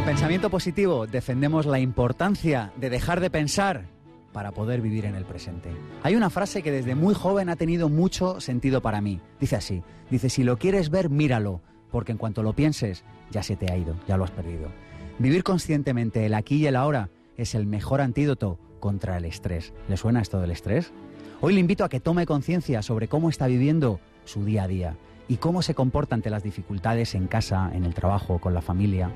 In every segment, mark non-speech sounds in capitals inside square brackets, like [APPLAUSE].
En Pensamiento Positivo defendemos la importancia de dejar de pensar para poder vivir en el presente. Hay una frase que desde muy joven ha tenido mucho sentido para mí. Dice así, dice, si lo quieres ver, míralo, porque en cuanto lo pienses, ya se te ha ido, ya lo has perdido. Vivir conscientemente el aquí y el ahora es el mejor antídoto contra el estrés. ¿Le suena esto del estrés? Hoy le invito a que tome conciencia sobre cómo está viviendo su día a día y cómo se comporta ante las dificultades en casa, en el trabajo, con la familia.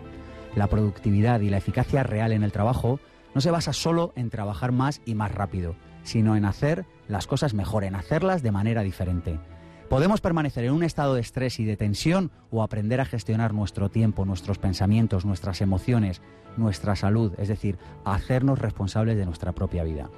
La productividad y la eficacia real en el trabajo no se basa solo en trabajar más y más rápido, sino en hacer las cosas mejor, en hacerlas de manera diferente. Podemos permanecer en un estado de estrés y de tensión o aprender a gestionar nuestro tiempo, nuestros pensamientos, nuestras emociones, nuestra salud, es decir, hacernos responsables de nuestra propia vida.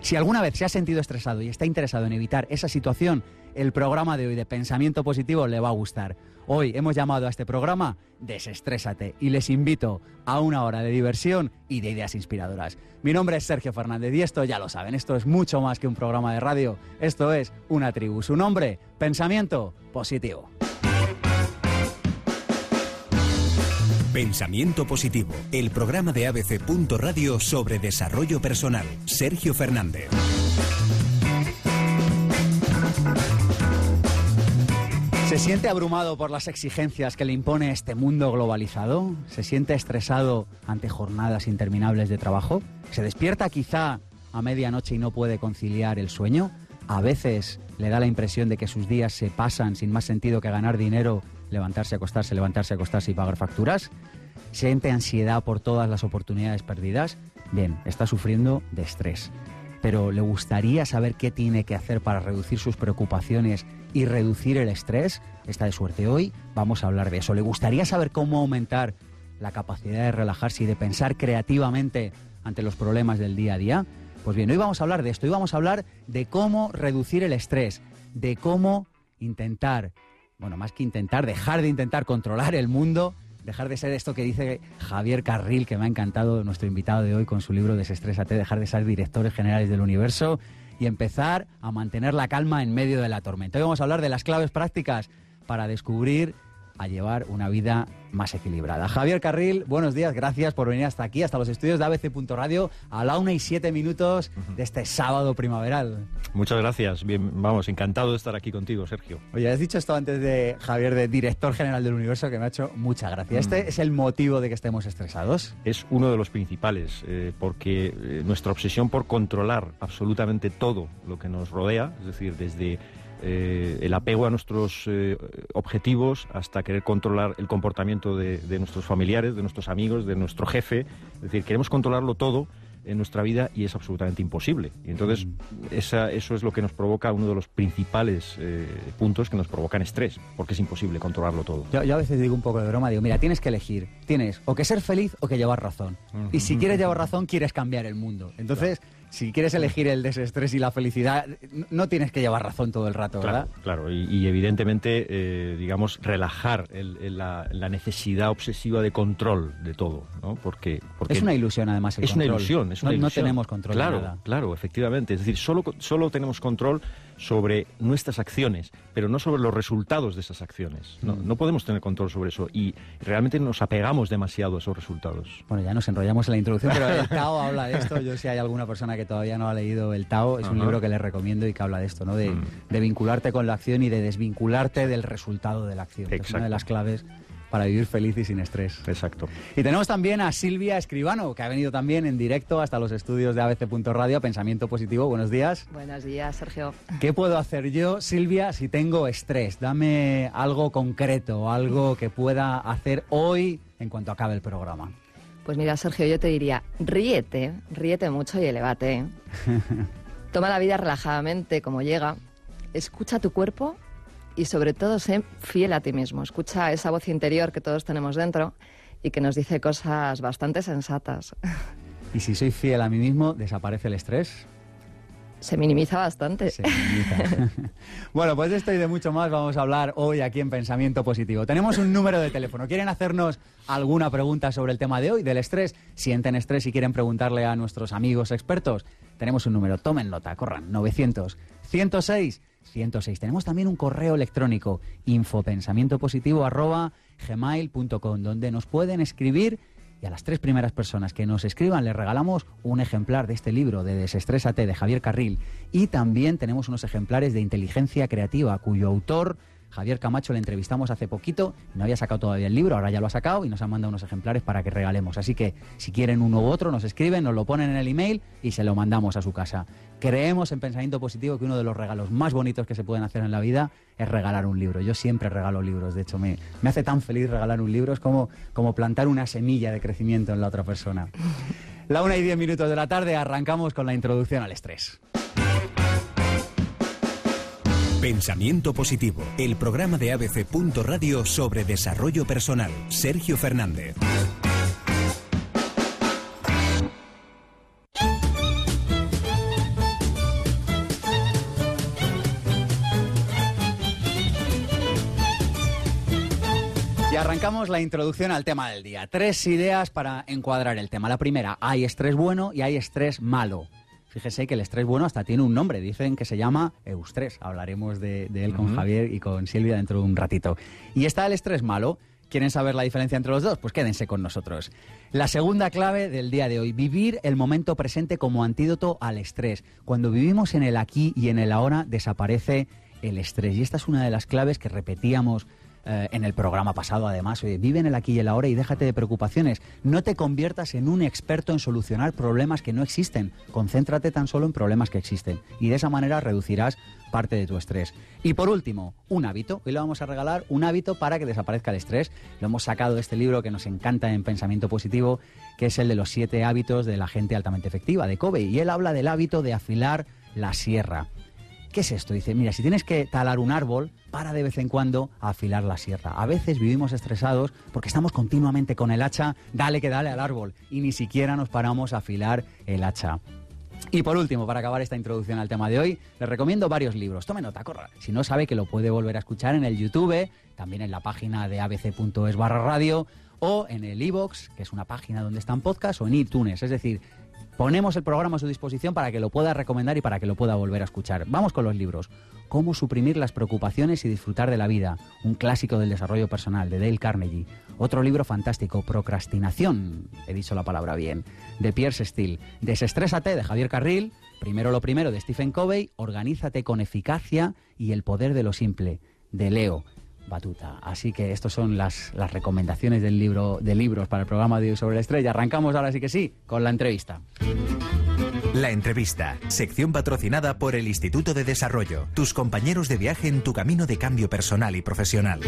Si alguna vez se ha sentido estresado y está interesado en evitar esa situación, el programa de hoy de Pensamiento Positivo le va a gustar. Hoy hemos llamado a este programa Desestrésate y les invito a una hora de diversión y de ideas inspiradoras. Mi nombre es Sergio Fernández y esto ya lo saben, esto es mucho más que un programa de radio, esto es una tribu. Su nombre, Pensamiento Positivo. Pensamiento Positivo, el programa de ABC. Radio sobre desarrollo personal. Sergio Fernández. ¿Se siente abrumado por las exigencias que le impone este mundo globalizado? ¿Se siente estresado ante jornadas interminables de trabajo? ¿Se despierta quizá a medianoche y no puede conciliar el sueño? A veces le da la impresión de que sus días se pasan sin más sentido que ganar dinero levantarse, acostarse, levantarse, acostarse y pagar facturas, siente ansiedad por todas las oportunidades perdidas, bien, está sufriendo de estrés. Pero le gustaría saber qué tiene que hacer para reducir sus preocupaciones y reducir el estrés. Está de suerte hoy, vamos a hablar de eso. Le gustaría saber cómo aumentar la capacidad de relajarse y de pensar creativamente ante los problemas del día a día. Pues bien, hoy vamos a hablar de esto, hoy vamos a hablar de cómo reducir el estrés, de cómo intentar bueno, más que intentar, dejar de intentar controlar el mundo, dejar de ser esto que dice Javier Carril, que me ha encantado nuestro invitado de hoy con su libro Desestrésate, dejar de ser directores generales del universo y empezar a mantener la calma en medio de la tormenta. Hoy vamos a hablar de las claves prácticas para descubrir a llevar una vida más equilibrada. Javier Carril, buenos días, gracias por venir hasta aquí, hasta los estudios de ABC.radio, a la una y siete minutos de este sábado primaveral. Muchas gracias, bien, vamos, encantado de estar aquí contigo, Sergio. Oye, has dicho esto antes de Javier, de director general del universo, que me ha hecho mucha gracia. ¿Este mm. es el motivo de que estemos estresados? Es uno de los principales, eh, porque eh, nuestra obsesión por controlar absolutamente todo lo que nos rodea, es decir, desde eh, el apego a nuestros eh, objetivos hasta querer controlar el comportamiento de, nuestros familiares, de nuestros amigos, de nuestro jefe. Es decir, queremos controlarlo todo en nuestra vida y es absolutamente imposible. Y entonces mm. esa, eso es lo que nos provoca uno de los principales eh, puntos que nos provocan estrés, porque es imposible controlarlo todo. Yo, a veces digo un poco de broma, digo, mira, tienes que elegir, tienes o que ser feliz o que llevar razón. Y si quieres llevar razón, quieres cambiar el mundo. Entonces si quieres elegir el desestrés y la felicidad, no tienes que llevar razón todo el rato, ¿verdad? Claro, y, evidentemente, eh, digamos, relajar la, necesidad obsesiva de control de todo, ¿no? Porque, porque es una ilusión, además, el es Una ilusión, es una no, ilusión. No tenemos control claro, de nada. Claro, efectivamente. Es decir, solo, solo tenemos control sobre nuestras acciones, pero no sobre los resultados de esas acciones. No, mm. no podemos tener control sobre eso y realmente nos apegamos demasiado a esos resultados. Bueno, ya nos enrollamos en la introducción, pero el [LAUGHS] Tao habla de esto. Yo si hay alguna persona que todavía no ha leído el Tao, es un libro que le recomiendo y que habla de esto, ¿no? De, mm. de, vincularte con la acción y de desvincularte del resultado de la acción. Es una de las claves para vivir feliz y sin estrés. Exacto. Y tenemos también a Silvia Escribano, que ha venido también en directo hasta los estudios de ABC.radio, Pensamiento Positivo. Buenos días. Buenos días, Sergio. ¿Qué puedo hacer yo, Silvia, si tengo estrés? Dame algo concreto, algo que pueda hacer hoy en cuanto acabe el programa. Pues mira, Sergio, yo te diría, ríete, ríete mucho y elevate. [LAUGHS] Toma la vida relajadamente como llega, escucha tu cuerpo y sobre todo sé fiel a ti mismo. Escucha esa voz interior que todos tenemos dentro y que nos dice cosas bastante sensatas. [LAUGHS] ¿Y si soy fiel a mí mismo, desaparece el estrés? Se minimiza bastante. Se minimiza. [LAUGHS] bueno, pues de esto y de mucho más vamos a hablar hoy aquí en Pensamiento Positivo. Tenemos un número de teléfono. ¿Quieren hacernos alguna pregunta sobre el tema de hoy, del estrés? Sienten estrés y quieren preguntarle a nuestros amigos expertos. Tenemos un número. Tomen nota, corran. 900 106 106. Tenemos también un correo electrónico infopensamientopositivo arroba gmail.com donde nos pueden escribir y a las tres primeras personas que nos escriban les regalamos un ejemplar de este libro de Desestrésate de Javier Carril y también tenemos unos ejemplares de Inteligencia Creativa cuyo autor Javier Camacho le entrevistamos hace poquito, no había sacado todavía el libro, ahora ya lo ha sacado y nos ha mandado unos ejemplares para que regalemos. Así que si quieren uno u otro, nos escriben, nos lo ponen en el email y se lo mandamos a su casa. Creemos en Pensamiento Positivo que uno de los regalos más bonitos que se pueden hacer en la vida es regalar un libro. Yo siempre regalo libros, de hecho me, me hace tan feliz regalar un libro, es como, como plantar una semilla de crecimiento en la otra persona. La una y diez minutos de la tarde arrancamos con la introducción al estrés. Pensamiento Positivo, el programa de ABC. Radio sobre desarrollo personal. Sergio Fernández. Y arrancamos la introducción al tema del día. Tres ideas para encuadrar el tema. La primera, hay estrés bueno y hay estrés malo. Fíjese que el estrés bueno hasta tiene un nombre, dicen que se llama eustrés. Hablaremos de, él con Javier y con Silvia dentro de un ratito. Y está el estrés malo. ¿Quieren saber la diferencia entre los dos? Pues quédense con nosotros. La segunda clave del día de hoy, vivir el momento presente como antídoto al estrés. Cuando vivimos en el aquí y en el ahora, desaparece el estrés. Y esta es una de las claves que repetíamos eh, en el programa pasado, además. Vive en el aquí y el ahora y déjate de preocupaciones. No te conviertas en un experto en solucionar problemas que no existen. Concéntrate tan solo en problemas que existen. Y de esa manera reducirás parte de tu estrés. Y por último, un hábito. Hoy le vamos a regalar un hábito para que desaparezca el estrés. Lo hemos sacado de este libro que nos encanta en Pensamiento Positivo, que es el de los siete hábitos de la gente altamente efectiva, de Kobe. Y él habla del hábito de afilar la sierra. ¿Qué es esto? Dice, mira, si tienes que talar un árbol, para de vez en cuando a afilar la sierra. A veces vivimos estresados porque estamos continuamente con el hacha, dale que dale al árbol, y ni siquiera nos paramos a afilar el hacha. Y por último, para acabar esta introducción al tema de hoy, les recomiendo varios libros. Tome nota, corra. Si no sabe que lo puede volver a escuchar en el YouTube, también en la página de abc.es barra radio, o en el iBox, que es una página donde están podcasts, o en iTunes. Es decir, Ponemos el programa a su disposición para que lo pueda recomendar y para que lo pueda volver a escuchar. Vamos con los libros. Cómo suprimir las preocupaciones y disfrutar de la vida. Un clásico del desarrollo personal de Dale Carnegie. Otro libro fantástico, Procrastinación, he dicho la palabra bien, de Pierce Steele. Desestrésate de Javier Carril. Primero lo primero de Stephen Covey. Organízate con eficacia y el poder de lo simple de Leo batuta. Así que estas son las, las recomendaciones del libro, de libros para el programa de hoy sobre la estrella. Arrancamos ahora sí que sí con la entrevista. La entrevista, sección patrocinada por el Instituto de Desarrollo, tus compañeros de viaje en tu camino de cambio personal y profesional.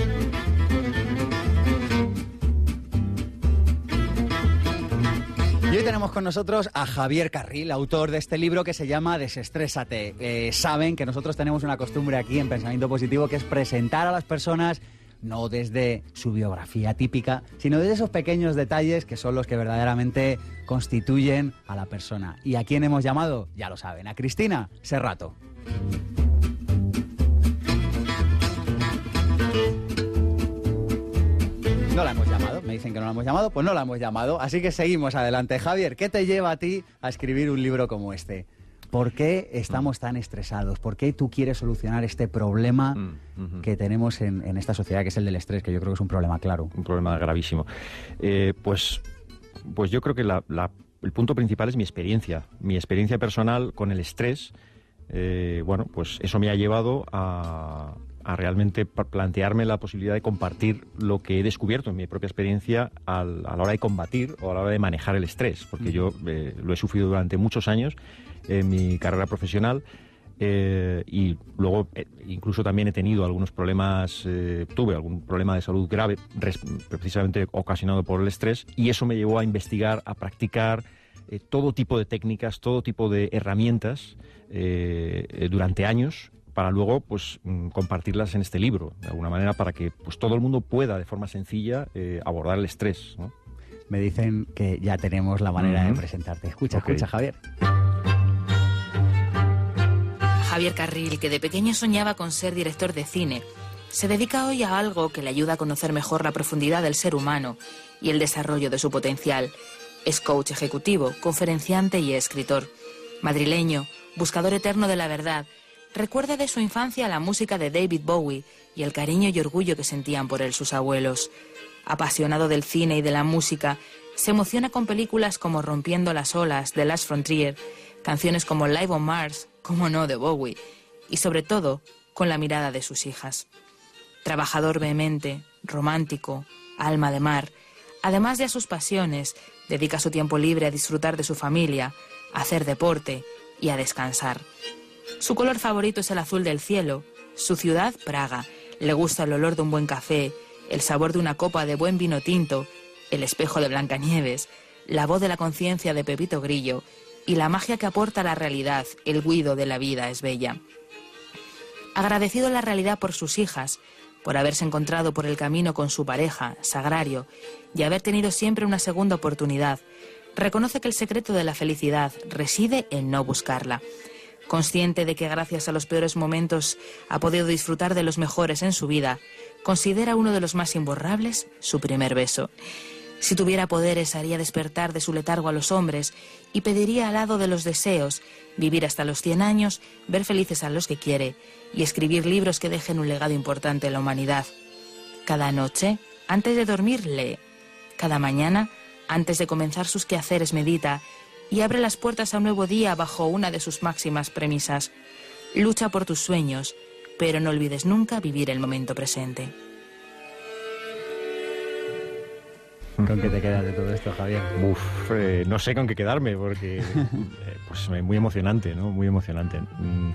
Y hoy tenemos con nosotros a Javier Carril, autor de este libro que se llama Desestrésate. Eh, saben que nosotros tenemos una costumbre aquí en Pensamiento Positivo que es presentar a las personas no desde su biografía típica, sino desde esos pequeños detalles que son los que verdaderamente constituyen a la persona. ¿Y a quién hemos llamado? Ya lo saben, a Cristina Serrato. No la hemos llamado, me dicen que no la hemos llamado, pues no la hemos llamado. Así que seguimos adelante. Javier, ¿qué te lleva a ti a escribir un libro como este? ¿Por qué estamos tan estresados? ¿Por qué tú quieres solucionar este problema mm, que tenemos en, esta sociedad, que es el del estrés, que yo creo que es un problema claro? Un problema gravísimo. Eh, pues, pues yo creo que el punto principal es mi experiencia, mi experiencia personal con el estrés. Eh, bueno, pues eso me ha llevado a, a realmente plantearme la posibilidad de compartir lo que he descubierto en mi propia experiencia a la hora de combatir o a la hora de manejar el estrés, porque yo eh, lo he sufrido durante muchos años en mi carrera profesional. Eh, y luego eh, incluso también he tenido algunos problemas, tuve algún problema de salud grave, precisamente ocasionado por el estrés, y eso me llevó a investigar, a practicar todo tipo de técnicas, todo tipo de herramientas durante años para luego pues mm, compartirlas en este libro, de alguna manera para que pues todo el mundo pueda de forma sencilla eh, abordar el estrés. Me dicen que ya tenemos la manera de presentarte. Escucha, escucha, Javier. Javier Carril, que de pequeño soñaba con ser director de cine, se dedica hoy a algo que le ayuda a conocer mejor la profundidad del ser humano y el desarrollo de su potencial. Es coach ejecutivo, conferenciante y escritor. Madrileño, buscador eterno de la verdad, recuerda de su infancia la música de David Bowie y el cariño y orgullo que sentían por él sus abuelos. Apasionado del cine y de la música, Se emociona con películas como Rompiendo las olas de Last Frontier, canciones como Live on Mars, como no de Bowie, y sobre todo con la mirada de sus hijas. Trabajador vehemente, romántico, alma de mar, además de a sus pasiones, dedica su tiempo libre a disfrutar de su familia, a hacer deporte y a descansar. Su color favorito es el azul del cielo, su ciudad Praga. Le gusta el olor de un buen café, el sabor de una copa de buen vino tinto, el espejo de Blancanieves, la voz de la conciencia de Pepito Grillo y la magia que aporta la realidad, el guido de la vida es bella. Agradecido a la realidad por sus hijas, por haberse encontrado por el camino con su pareja, Sagrario, y haber tenido siempre una segunda oportunidad, reconoce que el secreto de la felicidad reside en no buscarla. Consciente de que gracias a los peores momentos ha podido disfrutar de los mejores en su vida, considera uno de los más imborrables su primer beso. Si tuviera poderes haría despertar de su letargo a los hombres y pediría al lado de los deseos vivir hasta los 100 años, ver felices a los que quiere y escribir libros que dejen un legado importante en la humanidad. Cada noche, antes de dormir, lee. Cada mañana, antes de comenzar sus quehaceres, medita y abre las puertas a un nuevo día bajo una de sus máximas premisas. Lucha por tus sueños, pero no olvides nunca vivir el momento presente. ¿Con qué te quedas de todo esto, Javier? Uf, eh, no sé con qué quedarme, porque [LAUGHS] eh, pues muy emocionante, ¿no? Muy emocionante. Mm,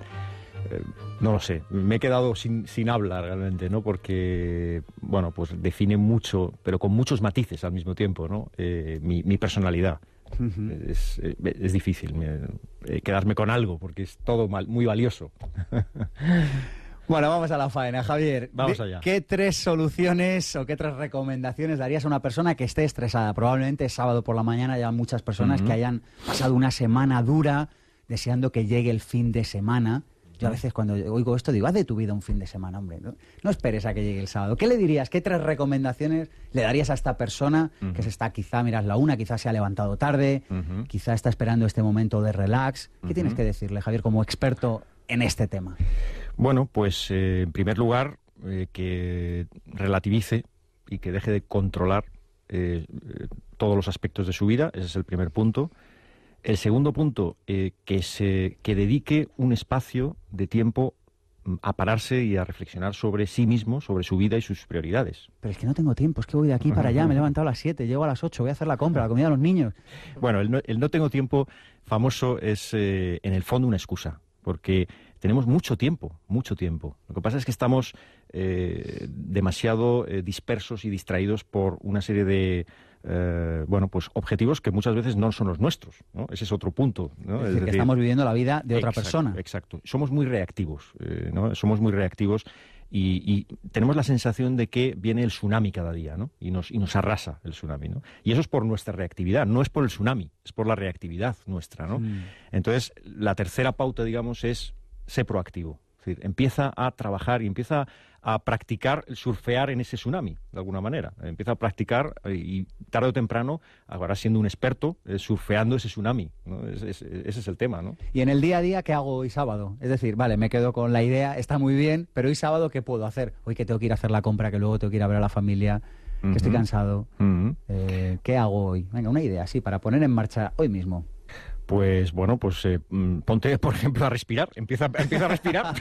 eh, no lo sé, me he quedado sin, sin habla realmente, ¿no? Porque, bueno, pues define mucho, pero con muchos matices al mismo tiempo, ¿no? mi, mi, personalidad. Es, es, difícil quedarme con algo, porque es todo mal, muy valioso. [LAUGHS] Bueno, vamos a la faena, Javier. Vamos allá. ¿Qué tres soluciones o qué tres recomendaciones darías a una persona que esté estresada? Probablemente es sábado por la mañana, ya muchas personas que hayan pasado una semana dura deseando que llegue el fin de semana. Yo a veces cuando oigo esto digo, haz de tu vida un fin de semana, hombre. No, esperes a que llegue el sábado. ¿Qué le dirías? ¿Qué tres recomendaciones le darías a esta persona que se está quizá, miras la una, quizá se ha levantado tarde, quizá está esperando este momento de relax? ¿Qué tienes que decirle, Javier, como experto en este tema? Bueno, pues eh, en primer lugar, eh, que relativice y que deje de controlar eh, todos los aspectos de su vida, ese es el primer punto. El segundo punto, que, se, que dedique un espacio de tiempo mm, a pararse y a reflexionar sobre sí mismo, sobre su vida y sus prioridades. Pero es que no tengo tiempo, es que voy de aquí para [LAUGHS] allá, me he levantado a las 7, llego a las 8, voy a hacer la compra, la comida a los niños. Bueno, el no, el no tengo tiempo famoso es en el fondo una excusa, porque tenemos mucho tiempo, mucho tiempo. Lo que pasa es que estamos eh, demasiado eh, dispersos y distraídos por una serie de eh, bueno, pues objetivos que muchas veces no son los nuestros. ¿no? Ese es otro punto. Es, decir, que estamos viviendo la vida de otra persona. Exacto. Somos muy reactivos. ¿no? Somos muy reactivos y, tenemos la sensación de que viene el tsunami cada día, ¿no? Y nos, y nos arrasa el tsunami, ¿no? Y eso es por nuestra reactividad, no es por el tsunami, es por la reactividad nuestra, ¿no? Mm. Entonces, la tercera pauta, digamos, es sé proactivo. Es decir, empieza a trabajar y empieza a practicar el surfear en ese tsunami, de alguna manera. Empieza a practicar eh, y tarde o temprano acabarás siendo un experto eh, surfeando ese tsunami. ese es el tema. ¿no? Y en el día a día, ¿qué hago hoy sábado? Es decir, vale, me quedo con la idea, está muy bien, pero hoy sábado, ¿qué puedo hacer? Hoy que tengo que ir a hacer la compra, que luego tengo que ir a ver a la familia, que estoy cansado. Eh, ¿Qué hago hoy? Venga, una idea, sí, para poner en marcha hoy mismo pues bueno, pues eh, mm, ponte, [LAUGHS] por ejemplo, a respirar. Empieza, empieza a respirar.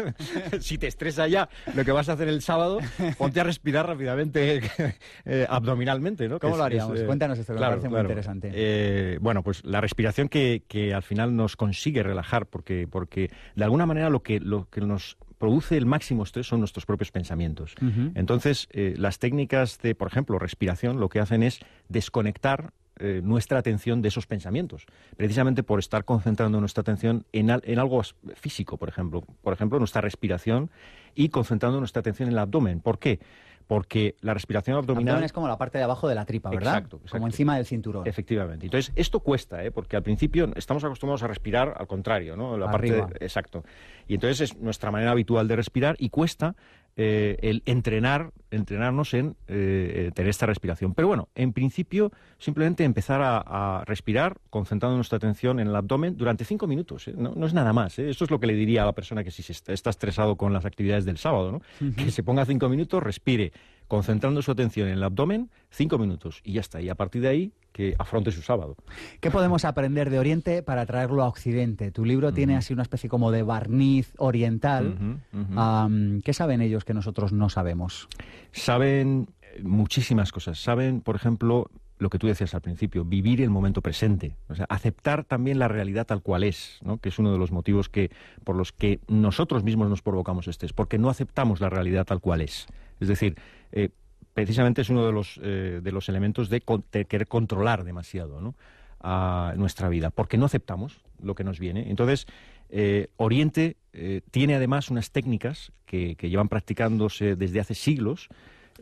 [LAUGHS] si te estresa ya lo que vas a hacer el sábado, ponte a respirar rápidamente [LAUGHS] eh, abdominalmente, ¿no? ¿Cómo lo haríamos? Eh, Cuéntanos esto, que me parece muy interesante. bueno, pues la respiración que, que, al final nos consigue relajar, porque, porque de alguna manera lo que, lo que nos produce el máximo estrés son nuestros propios pensamientos. Entonces, las técnicas de, por ejemplo, respiración, lo que hacen es desconectar eh, nuestra atención de esos pensamientos, precisamente por estar concentrando nuestra atención en, en, algo físico, por ejemplo, por ejemplo, nuestra respiración y concentrando nuestra atención en el abdomen. ¿Por qué? Porque la respiración abdominal... Abdomen es como la parte de abajo de la tripa, ¿verdad? Exacto. Como encima del cinturón. Efectivamente. Entonces, esto cuesta, ¿eh? porque al principio estamos acostumbrados a respirar al contrario, ¿no? La Arriba. parte Exacto. Y entonces es nuestra manera habitual de respirar y cuesta eh, el entrenar, entrenarnos en eh, tener esta respiración. Pero bueno, en principio, simplemente empezar a, respirar, concentrando nuestra atención en el abdomen durante cinco minutos. ¿eh? No, es nada más. Esto es lo que le diría a la persona que si está, estresado con las actividades del sábado, ¿no? que se ponga cinco minutos, respire concentrando su atención en el abdomen, cinco minutos y ya está. Y a partir de ahí, que afronte su sábado. ¿Qué podemos aprender de Oriente para traerlo a Occidente? Tu libro tiene así una especie como de barniz oriental. ¿Qué saben ellos que nosotros no sabemos? Saben eh, muchísimas cosas. Saben, por ejemplo, lo que tú decías al principio, vivir el momento presente. O sea, aceptar también la realidad tal cual es, ¿no? que es uno de los motivos que, por los que nosotros mismos nos provocamos estrés, porque no aceptamos la realidad tal cual es. Es decir, eh, precisamente es uno de los, eh, de los elementos de, querer controlar demasiado a nuestra vida, porque no aceptamos lo que nos viene. Entonces, eh, Oriente tiene además unas técnicas que, que llevan practicándose desde hace siglos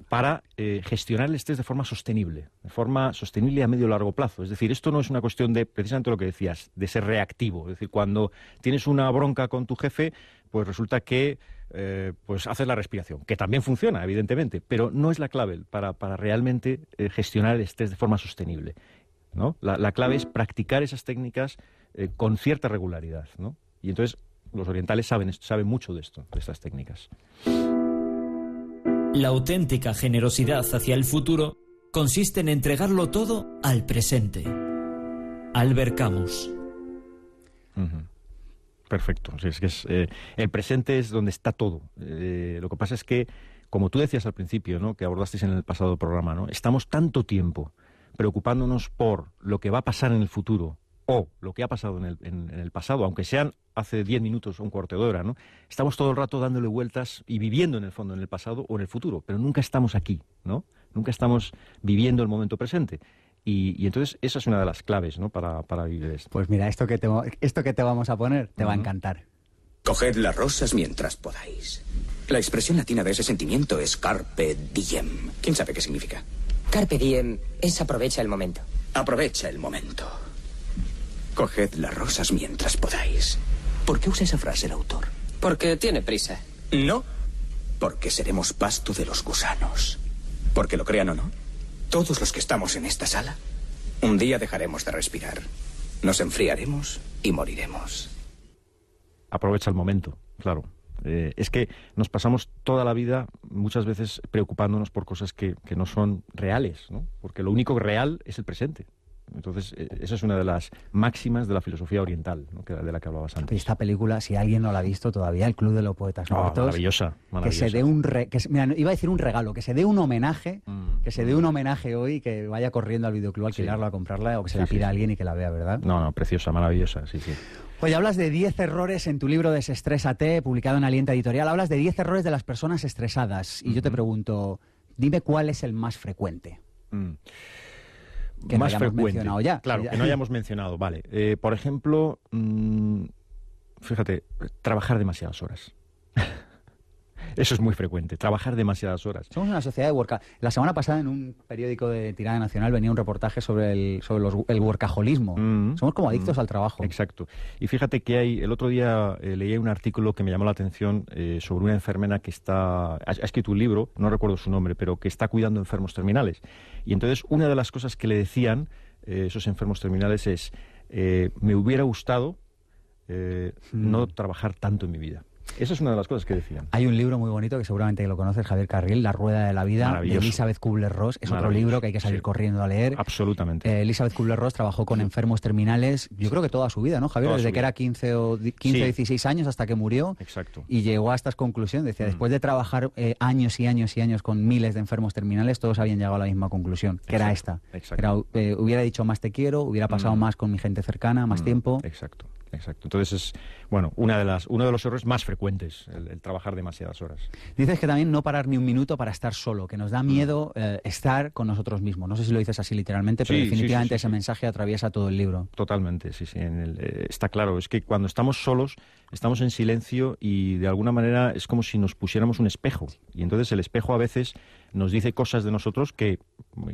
para gestionar el estrés de forma sostenible, de forma sostenible a medio y largo plazo. Es decir, esto no es una cuestión de, precisamente lo que decías, de ser reactivo. Es decir, cuando tienes una bronca con tu jefe, pues resulta que eh, pues haces la respiración, que también funciona, evidentemente, pero no es la clave para, para realmente eh, gestionar el estrés de forma sostenible. ¿no? La, la clave es practicar esas técnicas eh, con cierta regularidad. ¿no? Y entonces los orientales saben, saben mucho de esto, de estas técnicas. La auténtica generosidad hacia el futuro consiste en entregarlo todo al presente. Albert Camus. Perfecto. Es que es, eh, el presente es donde está todo. Eh, lo que pasa es que, como tú decías al principio, ¿no? que abordasteis en el pasado programa, ¿no? estamos tanto tiempo preocupándonos por lo que va a pasar en el futuro o lo que ha pasado en el, en el pasado, aunque sean hace 10 minutos o un cuarto de hora, ¿no? Estamos todo el rato dándole vueltas y viviendo en el fondo en el pasado o en el futuro, pero nunca estamos aquí, ¿no? Nunca estamos viviendo el momento presente. Y, y entonces esa es una de las claves, ¿no? Para, para vivir esto. Pues mira, esto que te, esto que te vamos a poner te va a encantar. Coged las rosas mientras podáis. La expresión latina de ese sentimiento es carpe diem. ¿Quién sabe qué significa? Carpe diem es aprovecha el momento. Aprovecha el momento. Coged las rosas mientras podáis. ¿Por qué usa esa frase el autor? Porque tiene prisa. No, porque seremos pasto de los gusanos. Porque lo crean o no, todos los que estamos en esta sala, un día dejaremos de respirar. Nos enfriaremos y moriremos. aprovecha el momento, claro. Eh, es que nos pasamos toda la vida muchas veces preocupándonos por cosas que, que no son reales, ¿no? Porque lo único real es el presente. Entonces, eh, esa es una de las máximas de la filosofía oriental, ¿no? que, de la que hablabas Y antes. esta película, si alguien no la ha visto todavía, El Club de los Poetas Ah, Muertos, maravillosa, que maravillosa. se dé un re- que se- mira, iba a decir un regalo, que se dé un homenaje, Mm, que se dé un homenaje hoy, que vaya corriendo al videoclub a Sí. alquilarla, a comprarla, o que se Sí, la sí, pida a sí. alguien y que la vea, ¿verdad? No, no, preciosa, maravillosa, sí, sí. Oye, hablas de 10 errores en tu libro Desestrésate, publicado en Alienta Editorial. Hablas de 10 errores de las personas estresadas. Y yo te pregunto, dime cuál es el más frecuente. Mm. Que no más hayamos frecuente. mencionado ya. Claro, que no hayamos mencionado, vale. Eh, por ejemplo, mm, fíjate, trabajar demasiadas horas. Eso es muy frecuente, trabajar demasiadas horas. Somos una sociedad de worka. La semana pasada en un periódico de tirada nacional venía un reportaje sobre el, sobre los- el workaholismo. Mm, Somos como adictos mm, al trabajo. Exacto. Y fíjate que hay, el otro día eh, leí un artículo que me llamó la atención eh, sobre una enfermera que está, ha, ha escrito un libro, no recuerdo su nombre, pero que está cuidando enfermos terminales. Y entonces una de las cosas que le decían eh, esos enfermos terminales es, eh, me hubiera gustado eh, Mm. no trabajar tanto en mi vida. Esa es una de las cosas que decían. Hay un libro muy bonito que seguramente lo conoces, Javier Carril, La Rueda de la Vida, de. Elizabeth Kubler-Ross. Es otro libro que hay que salir sí. corriendo a leer. Absolutamente. Eh, Elizabeth Kubler-Ross trabajó con enfermos terminales, yo creo que toda su vida, ¿no, Javier? Toda Desde que era 15 o di- 15 Sí. 16 años hasta que murió. Exacto. Y llegó a estas conclusiones. Decía, Mm. después de trabajar eh, años y años y años con miles de enfermos terminales, todos habían llegado a la misma conclusión, que era esta. Exacto, exacto. Era, eh, hubiera dicho más te quiero, hubiera pasado Mm. más con mi gente cercana, más Mm, tiempo. Exacto, exacto. Entonces es, bueno, una de las, uno de los errores más frecuentes, el, el trabajar demasiadas horas. Dices que también no parar ni un minuto para estar solo, que nos da miedo eh, estar con nosotros mismos. No sé si lo dices así literalmente, pero Sí, definitivamente sí, sí, ese mensaje atraviesa todo el libro. Totalmente, sí, sí. en el- eh, está claro. Es que cuando estamos solos, estamos en silencio y de alguna manera es como si nos pusiéramos un espejo. Y entonces el espejo a veces nos dice cosas de nosotros que,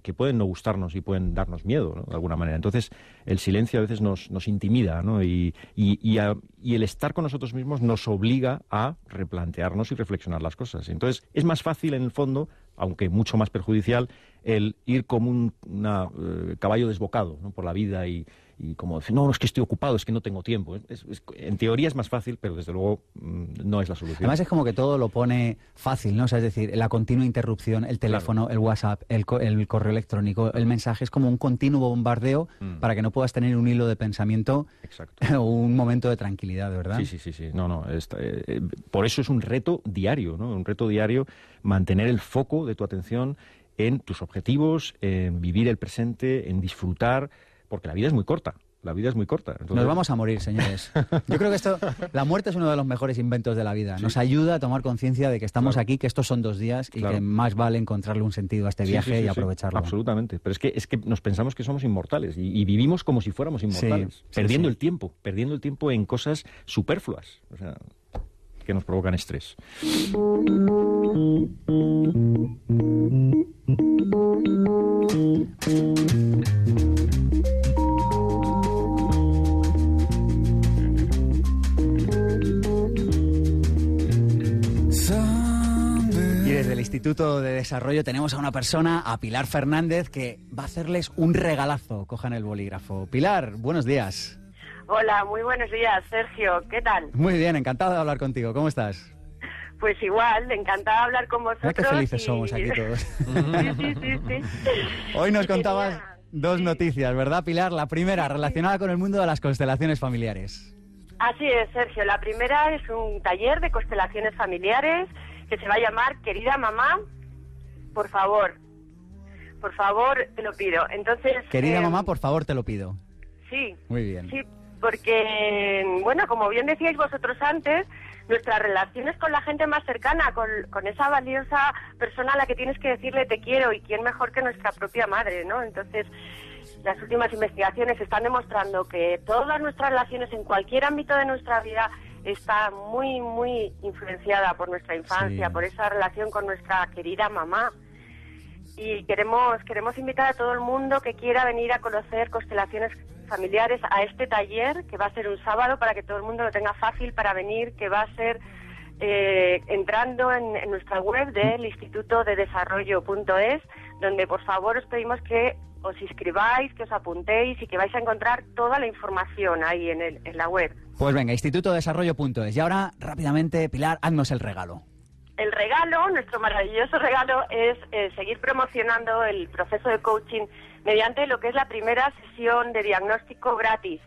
que pueden no gustarnos y pueden darnos miedo, ¿no? de alguna manera. Entonces el silencio a veces nos, nos intimida, ¿no? Y, y, el estar con nosotros mismos nos obliga a replantearnos y reflexionar las cosas. Entonces es más fácil, en el fondo, aunque mucho más perjudicial, el ir como un eh, caballo desbocado ¿no? por la vida y, y como decir, no, es que estoy ocupado, es que no tengo tiempo. Es- es- en teoría es más fácil, pero desde luego mm, no es la solución. Además es como que todo lo pone fácil, ¿no? O sea, es decir, la continua interrupción, el teléfono, el WhatsApp, el, co- el correo electrónico, el mensaje es como un continuo bombardeo Mm. para que no puedas tener un hilo de pensamiento Exacto. [LAUGHS] o un momento de tranquilidad, ¿verdad? Sí, sí, sí, sí. No, no. está- eh, eh, por eso es un reto diario, ¿no? Un reto diario mantener el foco de tu atención en tus objetivos, en vivir el presente, en disfrutar, porque la vida es muy corta. La vida es muy corta. Entonces- Nos vamos a morir, señores. [LAUGHS] Yo creo que esto, la muerte es uno de los mejores inventos de la vida. Nos ayuda a tomar conciencia de que estamos Claro. aquí, que estos son dos días y Claro. que más vale encontrarle un sentido a este Sí, viaje sí, y aprovecharlo. absolutamente. Pero es que, es que nos pensamos que somos inmortales y, y vivimos como si fuéramos inmortales, perdiendo el tiempo, perdiendo el tiempo en cosas superfluas, o sea, que nos provocan estrés. Instituto de Desarrollo tenemos a una persona, a Pilar Fernández, que va a hacerles un regalazo. Cojan el bolígrafo. Pilar, buenos días. Hola, muy buenos días, Sergio. ¿Qué tal? Muy bien, encantado de hablar contigo. ¿Cómo estás? Pues igual, encantada de hablar con vosotros. qué felices y- somos aquí todos. [LAUGHS] sí, sí, sí, sí. Hoy nos contabas dos noticias, ¿verdad, Pilar? La primera, relacionada con el mundo de las constelaciones familiares. Así es, Sergio. La primera es un taller de constelaciones familiares que se va a llamar Querida Mamá, por favor. Por favor, te lo pido. Entonces. Querida eh, mamá, por favor, te lo pido. Sí, Muy bien. Sí, porque, bueno, como bien decíais vosotros antes, nuestras relaciones con la gente más cercana, con, con esa valiosa persona a la que tienes que decirle te quiero y quién mejor que nuestra propia madre, ¿no? Entonces, las últimas investigaciones están demostrando que todas nuestras relaciones en cualquier ámbito de nuestra vida está muy, muy influenciada por nuestra infancia, Sí. por esa relación con nuestra querida mamá y queremos queremos invitar a todo el mundo que quiera venir a conocer constelaciones familiares a este taller que va a ser un sábado para que todo el mundo lo tenga fácil para venir que va a ser eh, entrando en, en nuestra web del Instituto de Desarrollo.es donde por favor os pedimos que os inscribáis, que os apuntéis y que vais a encontrar toda la información ahí en, el, en la web. Pues venga, institutodesarrollo.es. Y ahora, rápidamente, Pilar, haznos el regalo. El regalo, nuestro maravilloso regalo, es eh, seguir promocionando el proceso de coaching mediante lo que es la primera sesión de diagnóstico gratis.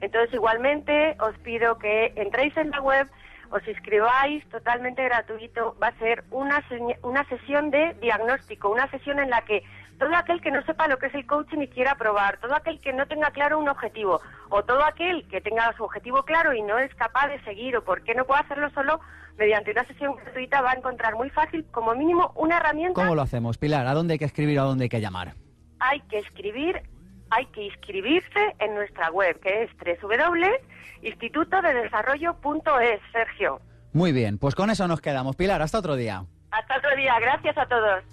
Entonces, igualmente, os pido que entréis en la web, os inscribáis totalmente gratuito. Va a ser una, una sesión de diagnóstico, una sesión en la que todo aquel que no sepa lo que es el coaching y quiera probar, todo aquel que no tenga claro un objetivo, o todo aquel que tenga su objetivo claro y no es capaz de seguir, o por qué no puede hacerlo solo, mediante una sesión gratuita va a encontrar muy fácil, como mínimo, una herramienta. ¿Cómo lo hacemos, Pilar? ¿A dónde hay que escribir o a dónde hay que llamar? Hay que escribir, hay que inscribirse en nuestra web, que es www.institutodedesarrollo.es, Sergio. Muy bien, pues con eso nos quedamos. Pilar, hasta otro día. Hasta otro día, gracias a todos.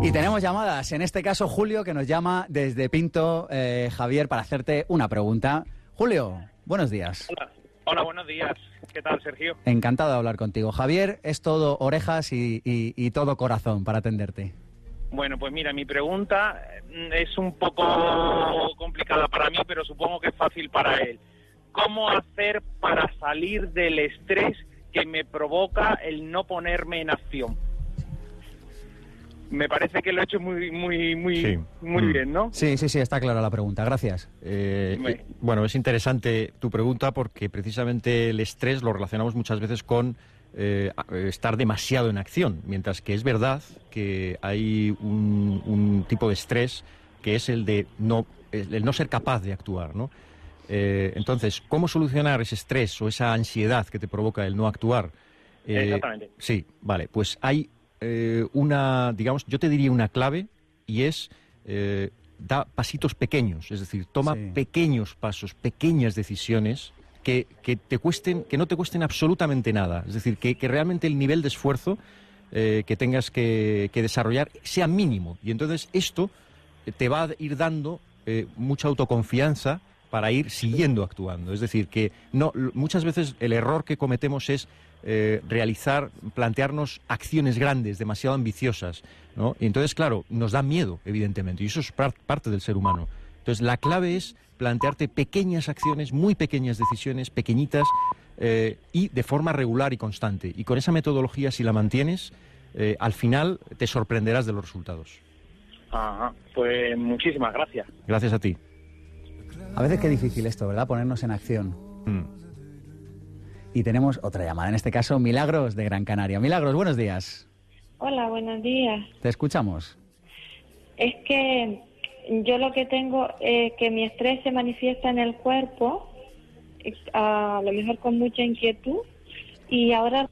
Y tenemos llamadas, en este caso Julio, que nos llama desde Pinto, eh, Javier, para hacerte una pregunta. Julio, buenos días. Hola. Hola, buenos días. ¿Qué tal, Sergio? Encantado de hablar contigo. Javier, es todo orejas y, y- y todo corazón para atenderte. Bueno, pues mira, mi pregunta mm, es un poco complicada para mí, pero supongo que es fácil para él. ¿Cómo hacer para salir del estrés que me provoca el no ponerme en acción? Me parece que lo he hecho muy, muy, muy, Sí. muy Mm. bien, ¿no? Sí, sí, sí, está clara la pregunta. Gracias. Eh, eh, bueno, es interesante tu pregunta porque precisamente el estrés lo relacionamos muchas veces con eh, estar demasiado en acción, mientras que es verdad que hay un, un tipo de estrés que es el de no, el el no ser capaz de actuar, ¿no? Eh, entonces, ¿cómo solucionar ese estrés o esa ansiedad que te provoca el no actuar? Eh, Exactamente. Sí, vale. Pues hay eh, una, digamos, yo te diría una clave y es eh, da pasitos pequeños, es decir, toma Sí. pequeños pasos, pequeñas decisiones que, que te cuesten, que no te cuesten absolutamente nada. Es decir, que, que realmente el nivel de esfuerzo eh, que tengas que, que desarrollar sea mínimo. Y entonces esto te va a ir dando mucha autoconfianza para ir siguiendo actuando. Es decir, que no, muchas veces el error que cometemos es eh, realizar, plantearnos acciones grandes, demasiado ambiciosas. ¿no? Y entonces, claro, nos da miedo, evidentemente, y eso es parte del ser humano. Entonces, la clave es plantearte pequeñas acciones, muy pequeñas decisiones, pequeñitas, eh, y de forma regular y constante. Y con esa metodología, si la mantienes, eh, al final te sorprenderás de los resultados. Ajá, pues muchísimas gracias. Gracias a ti. A veces qué difícil esto, ¿verdad? Ponernos en acción. Mm. Y tenemos otra llamada, en este caso Milagros de Gran Canaria. Milagros, buenos días. Hola, buenos días. Te escuchamos. Es que yo lo que tengo es que mi estrés se manifiesta en el cuerpo, a lo mejor con mucha inquietud, y ahora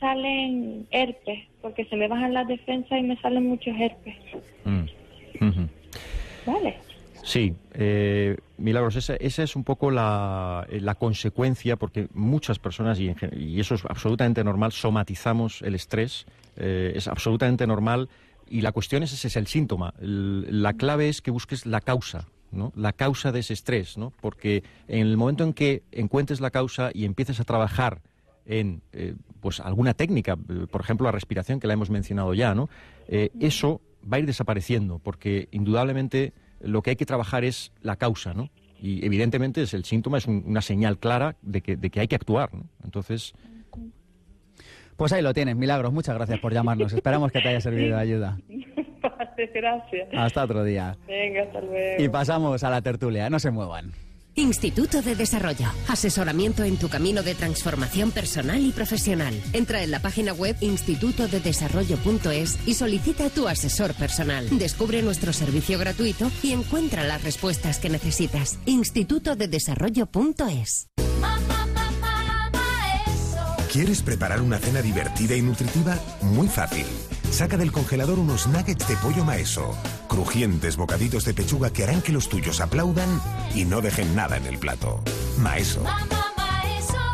salen herpes, porque se me bajan las defensas y me salen muchos herpes. Mm. Vale. Sí, eh, Milagros, esa, es un poco la, la consecuencia, porque muchas personas, y, y, eso es absolutamente normal, somatizamos el estrés, eh, es absolutamente normal, y la cuestión es ese es el síntoma. la clave es que busques la causa, ¿no? la causa de ese estrés, ¿no? porque en el momento en que encuentres la causa y empieces a trabajar en eh, pues alguna técnica, por ejemplo la respiración que la hemos mencionado ya, ¿no? eso va a ir desapareciendo, porque indudablemente lo que hay que trabajar es la causa, ¿no? Y evidentemente es el síntoma es una señal clara de que, de que hay que actuar, ¿no? Entonces... Pues ahí lo tienes, Milagros. Muchas gracias por llamarnos. Esperamos que te haya servido de ayuda. [LAUGHS] gracias. Hasta otro día. Venga, hasta luego. Y pasamos a la tertulia. No se muevan. Instituto de Desarrollo. Asesoramiento en tu camino de transformación personal y profesional. Entra en la página web institutodedesarrollo.es y solicita tu asesor personal. Descubre nuestro servicio gratuito y encuentra las respuestas que necesitas. institutodedesarrollo.es. ¿Quieres preparar una cena divertida y nutritiva? Muy fácil. Saca del congelador unos nuggets de pollo maeso Crujientes bocaditos de pechuga que harán que los tuyos aplaudan y no dejen nada en el plato. Maeso.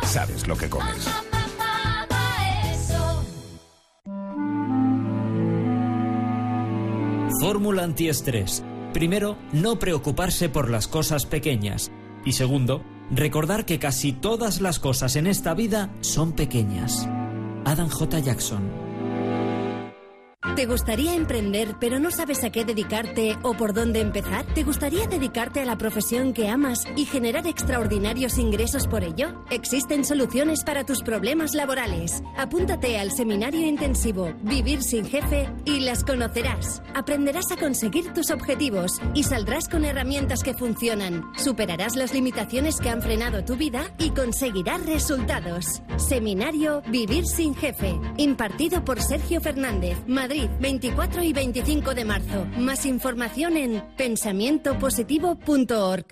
Sabes lo que comes. Fórmula antiestrés. Primero, no preocuparse por las cosas pequeñas. Y segundo, recordar que casi todas las cosas en esta vida son pequeñas. Adam J. Jackson. ¿Te gustaría emprender pero no sabes a qué dedicarte o por dónde empezar? ¿Te gustaría dedicarte a la profesión que amas y generar extraordinarios ingresos por ello? Existen soluciones para tus problemas laborales. Apúntate al seminario intensivo Vivir sin jefe y las conocerás. Aprenderás a conseguir tus objetivos y saldrás con herramientas que funcionan. Superarás las limitaciones que han frenado tu vida y conseguirás resultados. Seminario Vivir sin jefe, impartido por Sergio Fernández, Madrid 24 y 25 de marzo. Más información en pensamientopositivo.org.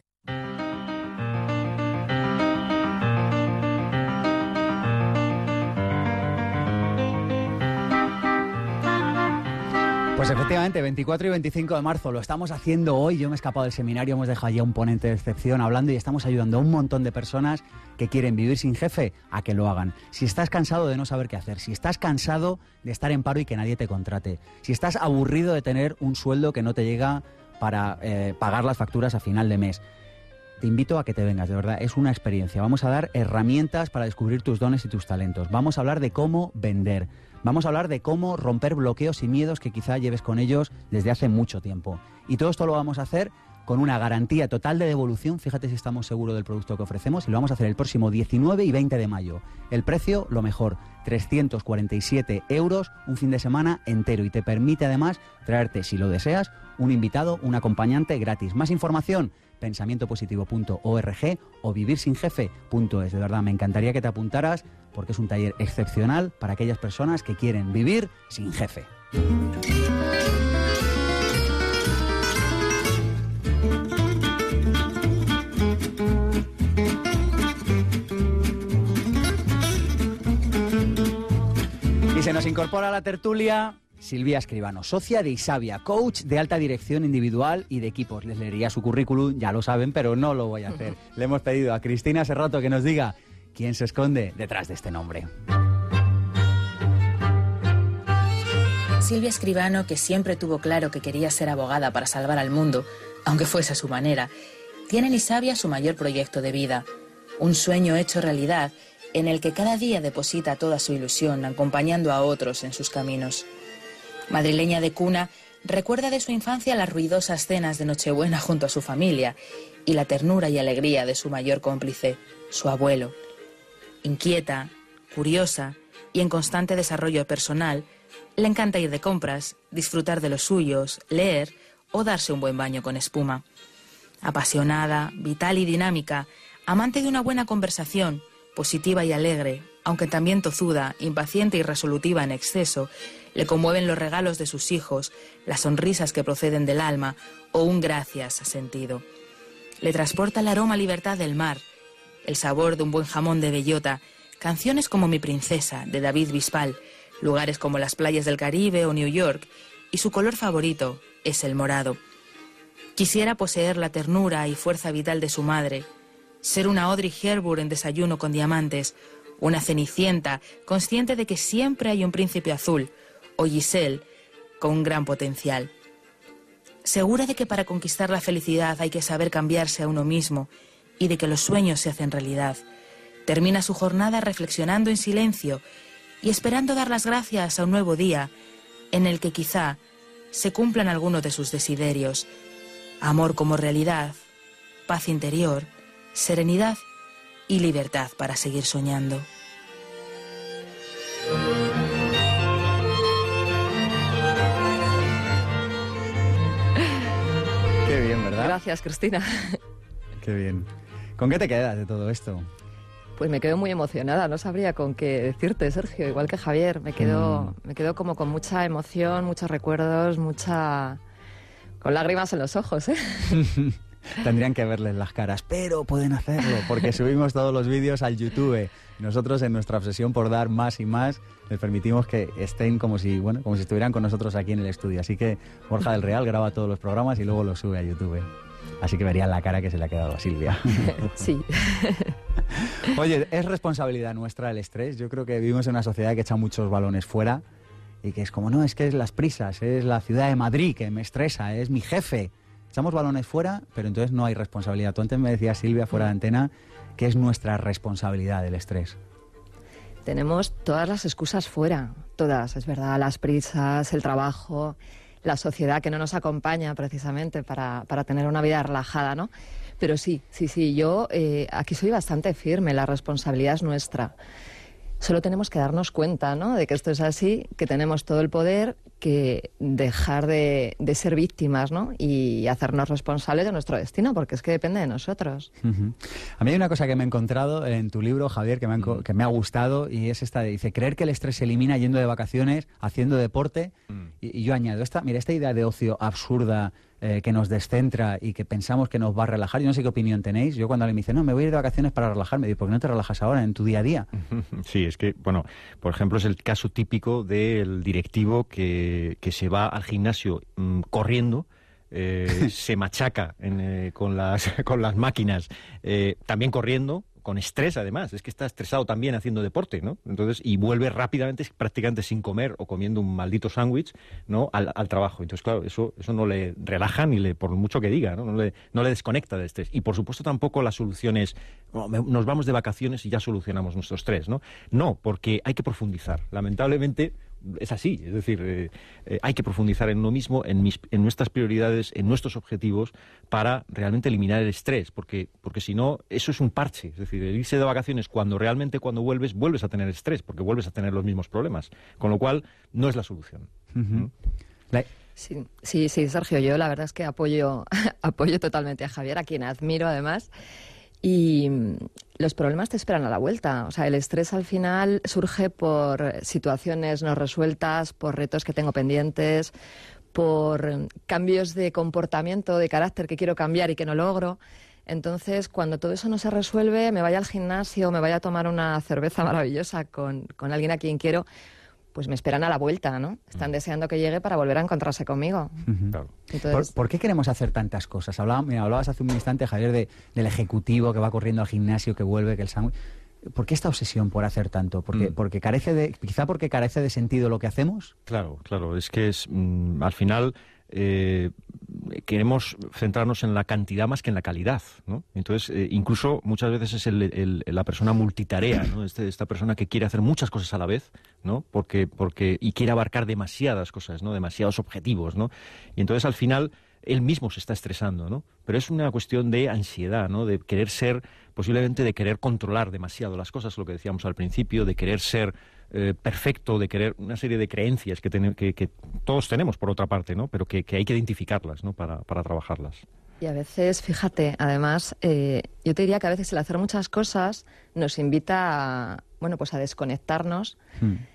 Pues efectivamente, 24 y 25 de marzo lo estamos haciendo hoy. Yo me he escapado del seminario, hemos dejado ya un ponente de excepción hablando y estamos ayudando a un montón de personas que quieren vivir sin jefe a que lo hagan. Si estás cansado de no saber qué hacer, si estás cansado de estar en paro y que nadie te contrate, si estás aburrido de tener un sueldo que no te llega para eh, pagar las facturas a final de mes, te invito a que te vengas, de verdad, es una experiencia. Vamos a dar herramientas para descubrir tus dones y tus talentos. Vamos a hablar de cómo vender. Vamos a hablar de cómo romper bloqueos y miedos que quizá lleves con ellos desde hace mucho tiempo. Y todo esto lo vamos a hacer con una garantía total de devolución. Fíjate si estamos seguros del producto que ofrecemos y lo vamos a hacer el próximo 19 y 20 de mayo. El precio, lo mejor, 347 euros un fin de semana entero y te permite además traerte, si lo deseas, un invitado, un acompañante gratis. Más información, pensamientopositivo.org o vivirsinjefe.es. De verdad, me encantaría que te apuntaras porque es un taller excepcional para aquellas personas que quieren vivir sin jefe. Y se nos incorpora a la tertulia Silvia Escribano, socia de Isavia, coach de alta dirección individual y de equipos. Les leería su currículum, ya lo saben, pero no lo voy a hacer. [LAUGHS] Le hemos pedido a Cristina Serrato que nos diga quién se esconde detrás de este nombre. Silvia Escribano, que siempre tuvo claro que quería ser abogada para salvar al mundo, aunque fuese a su manera, tiene en Isavia su mayor proyecto de vida, un sueño hecho realidad en el que cada día deposita toda su ilusión acompañando a otros en sus caminos. Madrileña de cuna, recuerda de su infancia las ruidosas cenas de Nochebuena junto a su familia y la ternura y alegría de su mayor cómplice, su abuelo. Inquieta, curiosa y en constante desarrollo personal, le encanta ir de compras, disfrutar de los suyos, leer o darse un buen baño con espuma. Apasionada, vital y dinámica, amante de una buena conversación, positiva y alegre, aunque también tozuda, impaciente y resolutiva en exceso, le conmueven los regalos de sus hijos, las sonrisas que proceden del alma o un gracias sentido. Le transporta el aroma libertad del mar, el sabor de un buen jamón de bellota, canciones como Mi princesa de David Bisbal, lugares como las playas del Caribe o New York, y su color favorito es el morado. Quisiera poseer la ternura y fuerza vital de su madre, ser una Audrey Hepburn en desayuno con diamantes, una Cenicienta consciente de que siempre hay un príncipe azul, o Giselle con un gran potencial. Segura de que para conquistar la felicidad hay que saber cambiarse a uno mismo y de que los sueños se hacen realidad. Termina su jornada reflexionando en silencio y esperando dar las gracias a un nuevo día en el que quizá se cumplan algunos de sus desiderios. Amor como realidad, paz interior, serenidad y libertad para seguir soñando. Qué bien, ¿verdad? Gracias, Cristina. Qué bien. ¿Con qué te quedas de todo esto? Pues me quedo muy emocionada, no sabría con qué decirte, Sergio, igual que Javier, me quedo, Mm. me quedo como con mucha emoción, muchos recuerdos, mucha... con lágrimas en los ojos, ¿eh? [LAUGHS] Tendrían que verles las caras, pero pueden hacerlo porque [LAUGHS] subimos todos los vídeos al YouTube. Nosotros en nuestra obsesión por dar más y más les permitimos que estén como si, bueno, como si estuvieran con nosotros aquí en el estudio. Así que Borja del Real graba todos los programas y luego los sube a YouTube. Así que verían la cara que se le ha quedado a Silvia. [LAUGHS] sí. [LAUGHS] Oye, ¿es responsabilidad nuestra el estrés? Yo creo que vivimos en una sociedad que echa muchos balones fuera y que es como, no, es que es las prisas, es la ciudad de Madrid que me estresa, es mi jefe. Echamos balones fuera, pero entonces no hay responsabilidad. Tú antes me decías, Silvia, fuera de antena, que es nuestra responsabilidad el estrés. Tenemos todas las excusas fuera, todas, es verdad, las prisas, el trabajo, la sociedad que no nos acompaña precisamente para, para tener una vida relajada, ¿no? Pero sí, sí, sí, yo eh, aquí soy bastante firme, la responsabilidad es nuestra. Solo tenemos que darnos cuenta, ¿no? De que esto es así, que tenemos todo el poder, que dejar de, de ser víctimas, ¿no? Y hacernos responsables de nuestro destino, porque es que depende de nosotros. A mí hay una cosa que me he encontrado en tu libro, Javier, que me, ha, enco- que me ha gustado y es esta de, dice, creer que el estrés se elimina yendo de vacaciones, haciendo deporte. Y, y yo añado, esta, mira, esta idea de ocio absurda eh, que nos descentra y que pensamos que nos va a relajar, yo no sé qué opinión tenéis. Yo cuando alguien me dice, no, me voy a ir de vacaciones para relajarme, digo, ¿por qué no te relajas ahora en tu día a día? [LAUGHS] Sí, es que, bueno, por ejemplo, es el caso típico del directivo que, que se va al gimnasio mm, corriendo. eh, [LAUGHS] se machaca en, eh, con, las, [LAUGHS] con las máquinas, eh, también corriendo, con estrés además, es que está estresado también haciendo deporte, ¿no? Entonces, y vuelve rápidamente, prácticamente sin comer o comiendo un maldito sándwich, ¿no? Al, al trabajo. Entonces, claro, eso, eso no le relaja ni le, por mucho que diga, ¿no? No le, no le desconecta del estrés. Y por supuesto tampoco la solución es, "Oh, nos vamos de vacaciones y ya solucionamos nuestro estrés, ¿no? No, porque hay que profundizar. Lamentablemente, es así, es decir, eh, eh, hay que profundizar en uno mismo, en, mis- en nuestras prioridades, en nuestros objetivos, para realmente eliminar el estrés, porque, porque si no, eso es un parche, es decir, el irse de vacaciones cuando realmente cuando vuelves, vuelves a tener estrés, porque vuelves a tener los mismos problemas, con lo cual no es la solución. Sí, sí, sí, Sergio, yo la verdad es que apoyo, [LAUGHS] apoyo totalmente a Javier, a quien admiro además. Y mm, los problemas te esperan a la vuelta. O sea, el estrés al final surge por situaciones no resueltas, por retos que tengo pendientes, por mm, cambios de comportamiento, de carácter que quiero cambiar y que no logro. Entonces, cuando todo eso no se resuelve, me vaya al gimnasio, me vaya a tomar una cerveza maravillosa con, con alguien a quien quiero, pues me esperan a la vuelta, ¿no? Están deseando que llegue para volver a encontrarse conmigo. ¿Por, Entonces- por qué queremos hacer tantas cosas? Hablaba- mira, hablabas hace un instante, Javier, de- del ejecutivo que va corriendo al gimnasio, que vuelve, que el sándwich. ¿Por qué esta obsesión por hacer tanto? Porque, Mm. porque carece de, quizá porque carece de sentido lo que hacemos. Claro, claro, es que es mm, al final eh, queremos centrarnos en la cantidad más que en la calidad, ¿no? Entonces, eh, incluso muchas veces es el- la persona multitarea, ¿no? Este- esta persona que quiere hacer muchas cosas a la vez, ¿no? Porque, porque, y quiere abarcar demasiadas cosas, ¿no? Demasiados objetivos, ¿no? Y entonces, al final, él mismo se está estresando, ¿no? Pero es una cuestión de ansiedad, ¿no? De querer ser, posiblemente de querer controlar demasiado las cosas, lo que decíamos al principio, de querer ser eh, perfecto, de querer una serie de creencias que, que, que todos tenemos, por otra parte, ¿no? Pero que, que hay que identificarlas, ¿no? Para, para trabajarlas. Y a veces, fíjate, además, eh, yo te diría que a veces el hacer muchas cosas nos invita a, bueno, pues a desconectarnos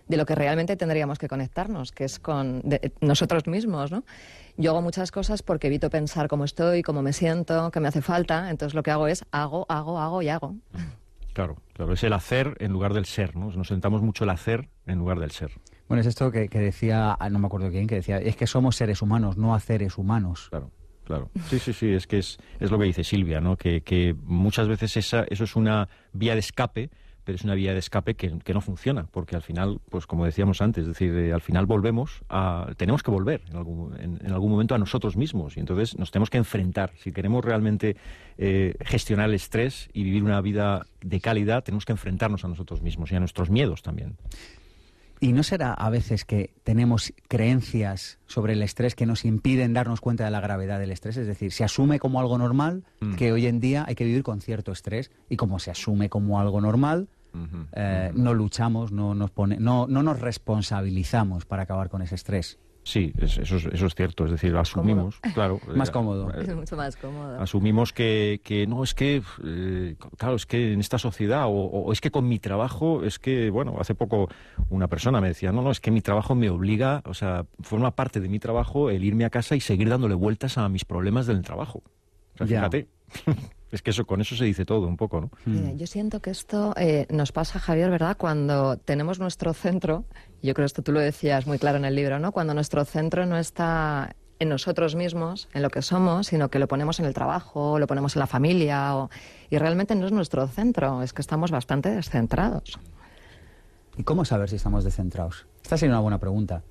de lo que realmente tendríamos que conectarnos, que es con de- nosotros mismos, ¿no? Yo hago muchas cosas porque evito pensar cómo estoy, cómo me siento, qué me hace falta, entonces lo que hago es hago, hago, hago y hago. Claro, claro, es el hacer en lugar del ser, ¿no? Nos sentamos mucho el hacer en lugar del ser. Bueno, es esto que, que decía, ah, no me acuerdo quién, que decía, es que somos seres humanos, no haceres humanos. Claro, claro. Sí, sí, sí, es que es, es lo que dice Silvia, ¿no? Que, que muchas veces esa, eso es una vía de escape, pero es una vía de escape que, que no funciona, porque al final, pues como decíamos antes, es decir, eh, al final volvemos a, tenemos que volver en algún, en, en algún momento a nosotros mismos y entonces nos tenemos que enfrentar. Si queremos realmente eh, gestionar el estrés y vivir una vida de calidad, tenemos que enfrentarnos a nosotros mismos y a nuestros miedos también. ¿Y no será a veces que tenemos creencias sobre el estrés que nos impiden darnos cuenta de la gravedad del estrés? Es decir, se asume como algo normal que hoy en día hay que vivir con cierto estrés y como se asume como algo normal, eh, no luchamos, no nos, pone, no, no nos responsabilizamos para acabar con ese estrés. Sí, es- eso, es, eso es cierto, es decir, lo asumimos, claro. [LAUGHS] Más eh, cómodo. eh, Es mucho más cómodo. Asumimos que, que no, es que, eh, claro, es que en esta sociedad, o, o es que con mi trabajo, es que, bueno, hace poco una persona me decía, no, no, es que mi trabajo me obliga, o sea, forma parte de mi trabajo el irme a casa y seguir dándole vueltas a mis problemas del trabajo. O sea, Ya. fíjate, [LAUGHS] es que eso, con eso se dice todo un poco, ¿no? Mira, yo siento que esto eh, nos pasa, Javier, ¿verdad? Cuando tenemos nuestro centro, yo creo que esto tú lo decías muy claro en el libro, ¿no? Cuando nuestro centro no está en nosotros mismos, en lo que somos, sino que lo ponemos en el trabajo, lo ponemos en la familia, o- y realmente no es nuestro centro, es que estamos bastante descentrados. ¿Y cómo saber si estamos descentrados? Esta sería una buena pregunta.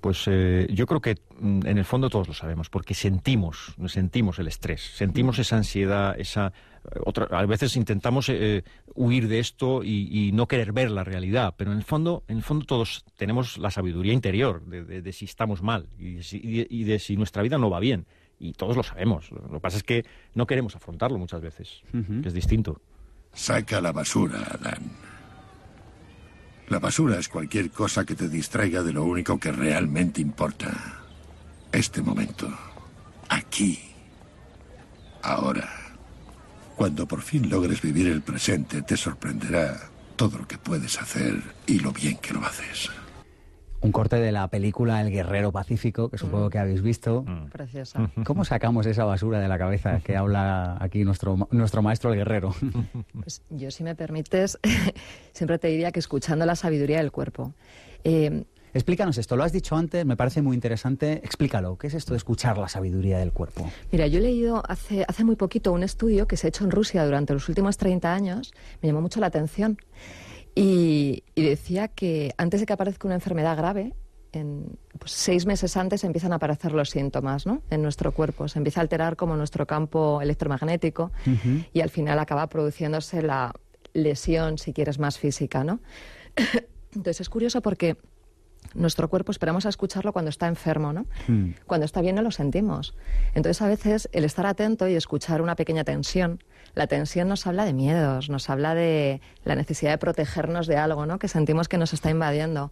Pues eh, yo creo que mm, en el fondo todos lo sabemos, porque sentimos, sentimos el estrés, sentimos esa ansiedad, esa eh, otra, a veces intentamos eh, huir de esto y, y no querer ver la realidad, pero en el fondo, en el fondo todos tenemos la sabiduría interior de, de- de si estamos mal y de, si, y de- y de si nuestra vida no va bien. Y todos lo sabemos. Lo que pasa es que no queremos afrontarlo muchas veces, que es distinto. Saca la basura, Adán. La basura es cualquier cosa que te distraiga de lo único que realmente importa. Este momento. Aquí. Ahora. Cuando por fin logres vivir el presente, te sorprenderá todo lo que puedes hacer y lo bien que lo haces. Un corte de la película El Guerrero Pacífico, que supongo que habéis visto. Preciosa. ¿Cómo sacamos esa basura de la cabeza que [LAUGHS] habla aquí nuestro, nuestro maestro el guerrero? [LAUGHS] Pues yo, si me permites, [LAUGHS] siempre te diría que escuchando la sabiduría del cuerpo. Eh, Explícanos esto, lo has dicho antes, me parece muy interesante. Explícalo, ¿qué es esto de escuchar la sabiduría del cuerpo? Mira, yo he leído hace, hace muy poquito un estudio que se ha hecho en Rusia durante los últimos 30 años, me llamó mucho la atención, y, y decía que antes de que aparezca una enfermedad grave, en, pues, seis meses antes empiezan a aparecer los síntomas ¿no? en nuestro cuerpo. Se empieza a alterar como nuestro campo electromagnético y al final acaba produciéndose la lesión, si quieres, más física. ¿no? [COUGHS] Entonces es curioso porque nuestro cuerpo esperamos a escucharlo cuando está enfermo, ¿no? Cuando está bien no lo sentimos. Entonces, a veces, el estar atento y escuchar una pequeña tensión, la tensión nos habla de miedos, nos habla de la necesidad de protegernos de algo, ¿no? Que sentimos que nos está invadiendo.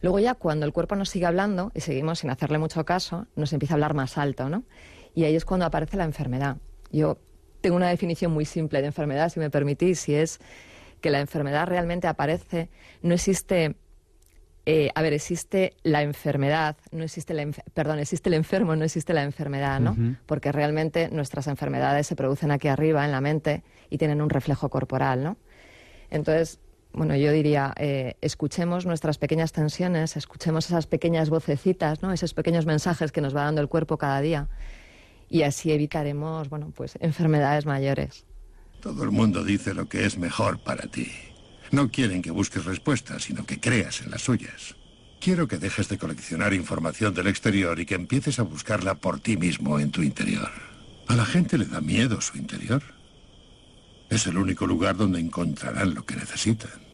Luego ya, cuando el cuerpo nos sigue hablando y seguimos sin hacerle mucho caso, nos empieza a hablar más alto, ¿no? Y ahí es cuando aparece la enfermedad. Yo tengo una definición muy simple de enfermedad, si me permitís, y es que la enfermedad realmente aparece, no existe eh, a ver, existe la enfermedad, no existe la perdón, existe el enfermo, no existe la enfermedad, ¿no? Porque realmente nuestras enfermedades se producen aquí arriba, en la mente, y tienen un reflejo corporal, ¿no? Entonces, bueno, yo diría, eh, escuchemos nuestras pequeñas tensiones, escuchemos esas pequeñas vocecitas, ¿no? Esos pequeños mensajes que nos va dando el cuerpo cada día, y así evitaremos, bueno, pues enfermedades mayores. Todo el mundo dice lo que es mejor para ti. No quieren que busques respuestas, sino que creas en las suyas. Quiero que dejes de coleccionar información del exterior y que empieces a buscarla por ti mismo en tu interior. A la gente le da miedo su interior. Es el único lugar donde encontrarán lo que necesitan.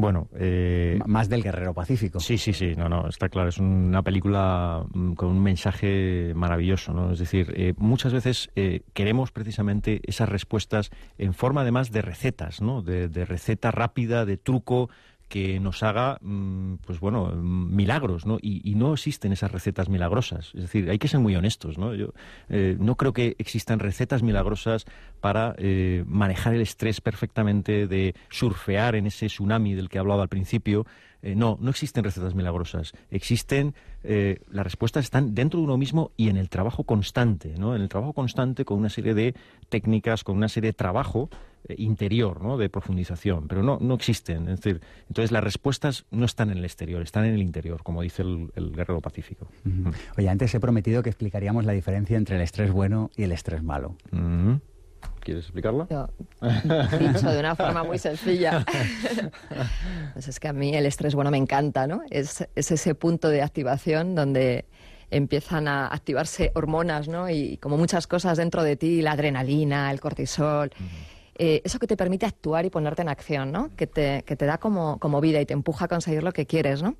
Bueno, eh, más del guerrero pacífico. Sí, sí, sí, no, no, está claro. Es una película mm, con un mensaje maravilloso, ¿no? Es decir, eh, muchas veces eh, queremos precisamente esas respuestas en forma además de recetas, ¿no? De, de receta rápida, de truco, que nos haga, mm, pues bueno, milagros, ¿no? Y, no existen esas recetas milagrosas. Es decir, hay que ser muy honestos, ¿no? Yo eh, no creo que existan recetas milagrosas para eh, manejar el estrés perfectamente, de surfear en ese tsunami del que he hablado al principio. Eh, no, no existen recetas milagrosas. Existen, las respuestas están dentro de uno mismo y en el trabajo constante, ¿no? En el trabajo constante con una serie de técnicas, con una serie de trabajo interior, ¿no? de profundización, pero no, no existen. Es decir, entonces las respuestas no están en el exterior, están en el interior, como dice el, guerrero pacífico. Oye, antes he prometido que explicaríamos la diferencia entre el estrés bueno y el estrés malo. ¿Quieres explicarla? [LAUGHS] dicho de una forma muy sencilla. [LAUGHS] pues es que a mí el estrés bueno me encanta, ¿no? Es, ese punto de activación donde empiezan a activarse hormonas, ¿no? Y como muchas cosas dentro de ti, la adrenalina, el cortisol. Eh, eso que te permite actuar y ponerte en acción, ¿no? Que te, que te da como, como, vida y te empuja a conseguir lo que quieres, ¿no?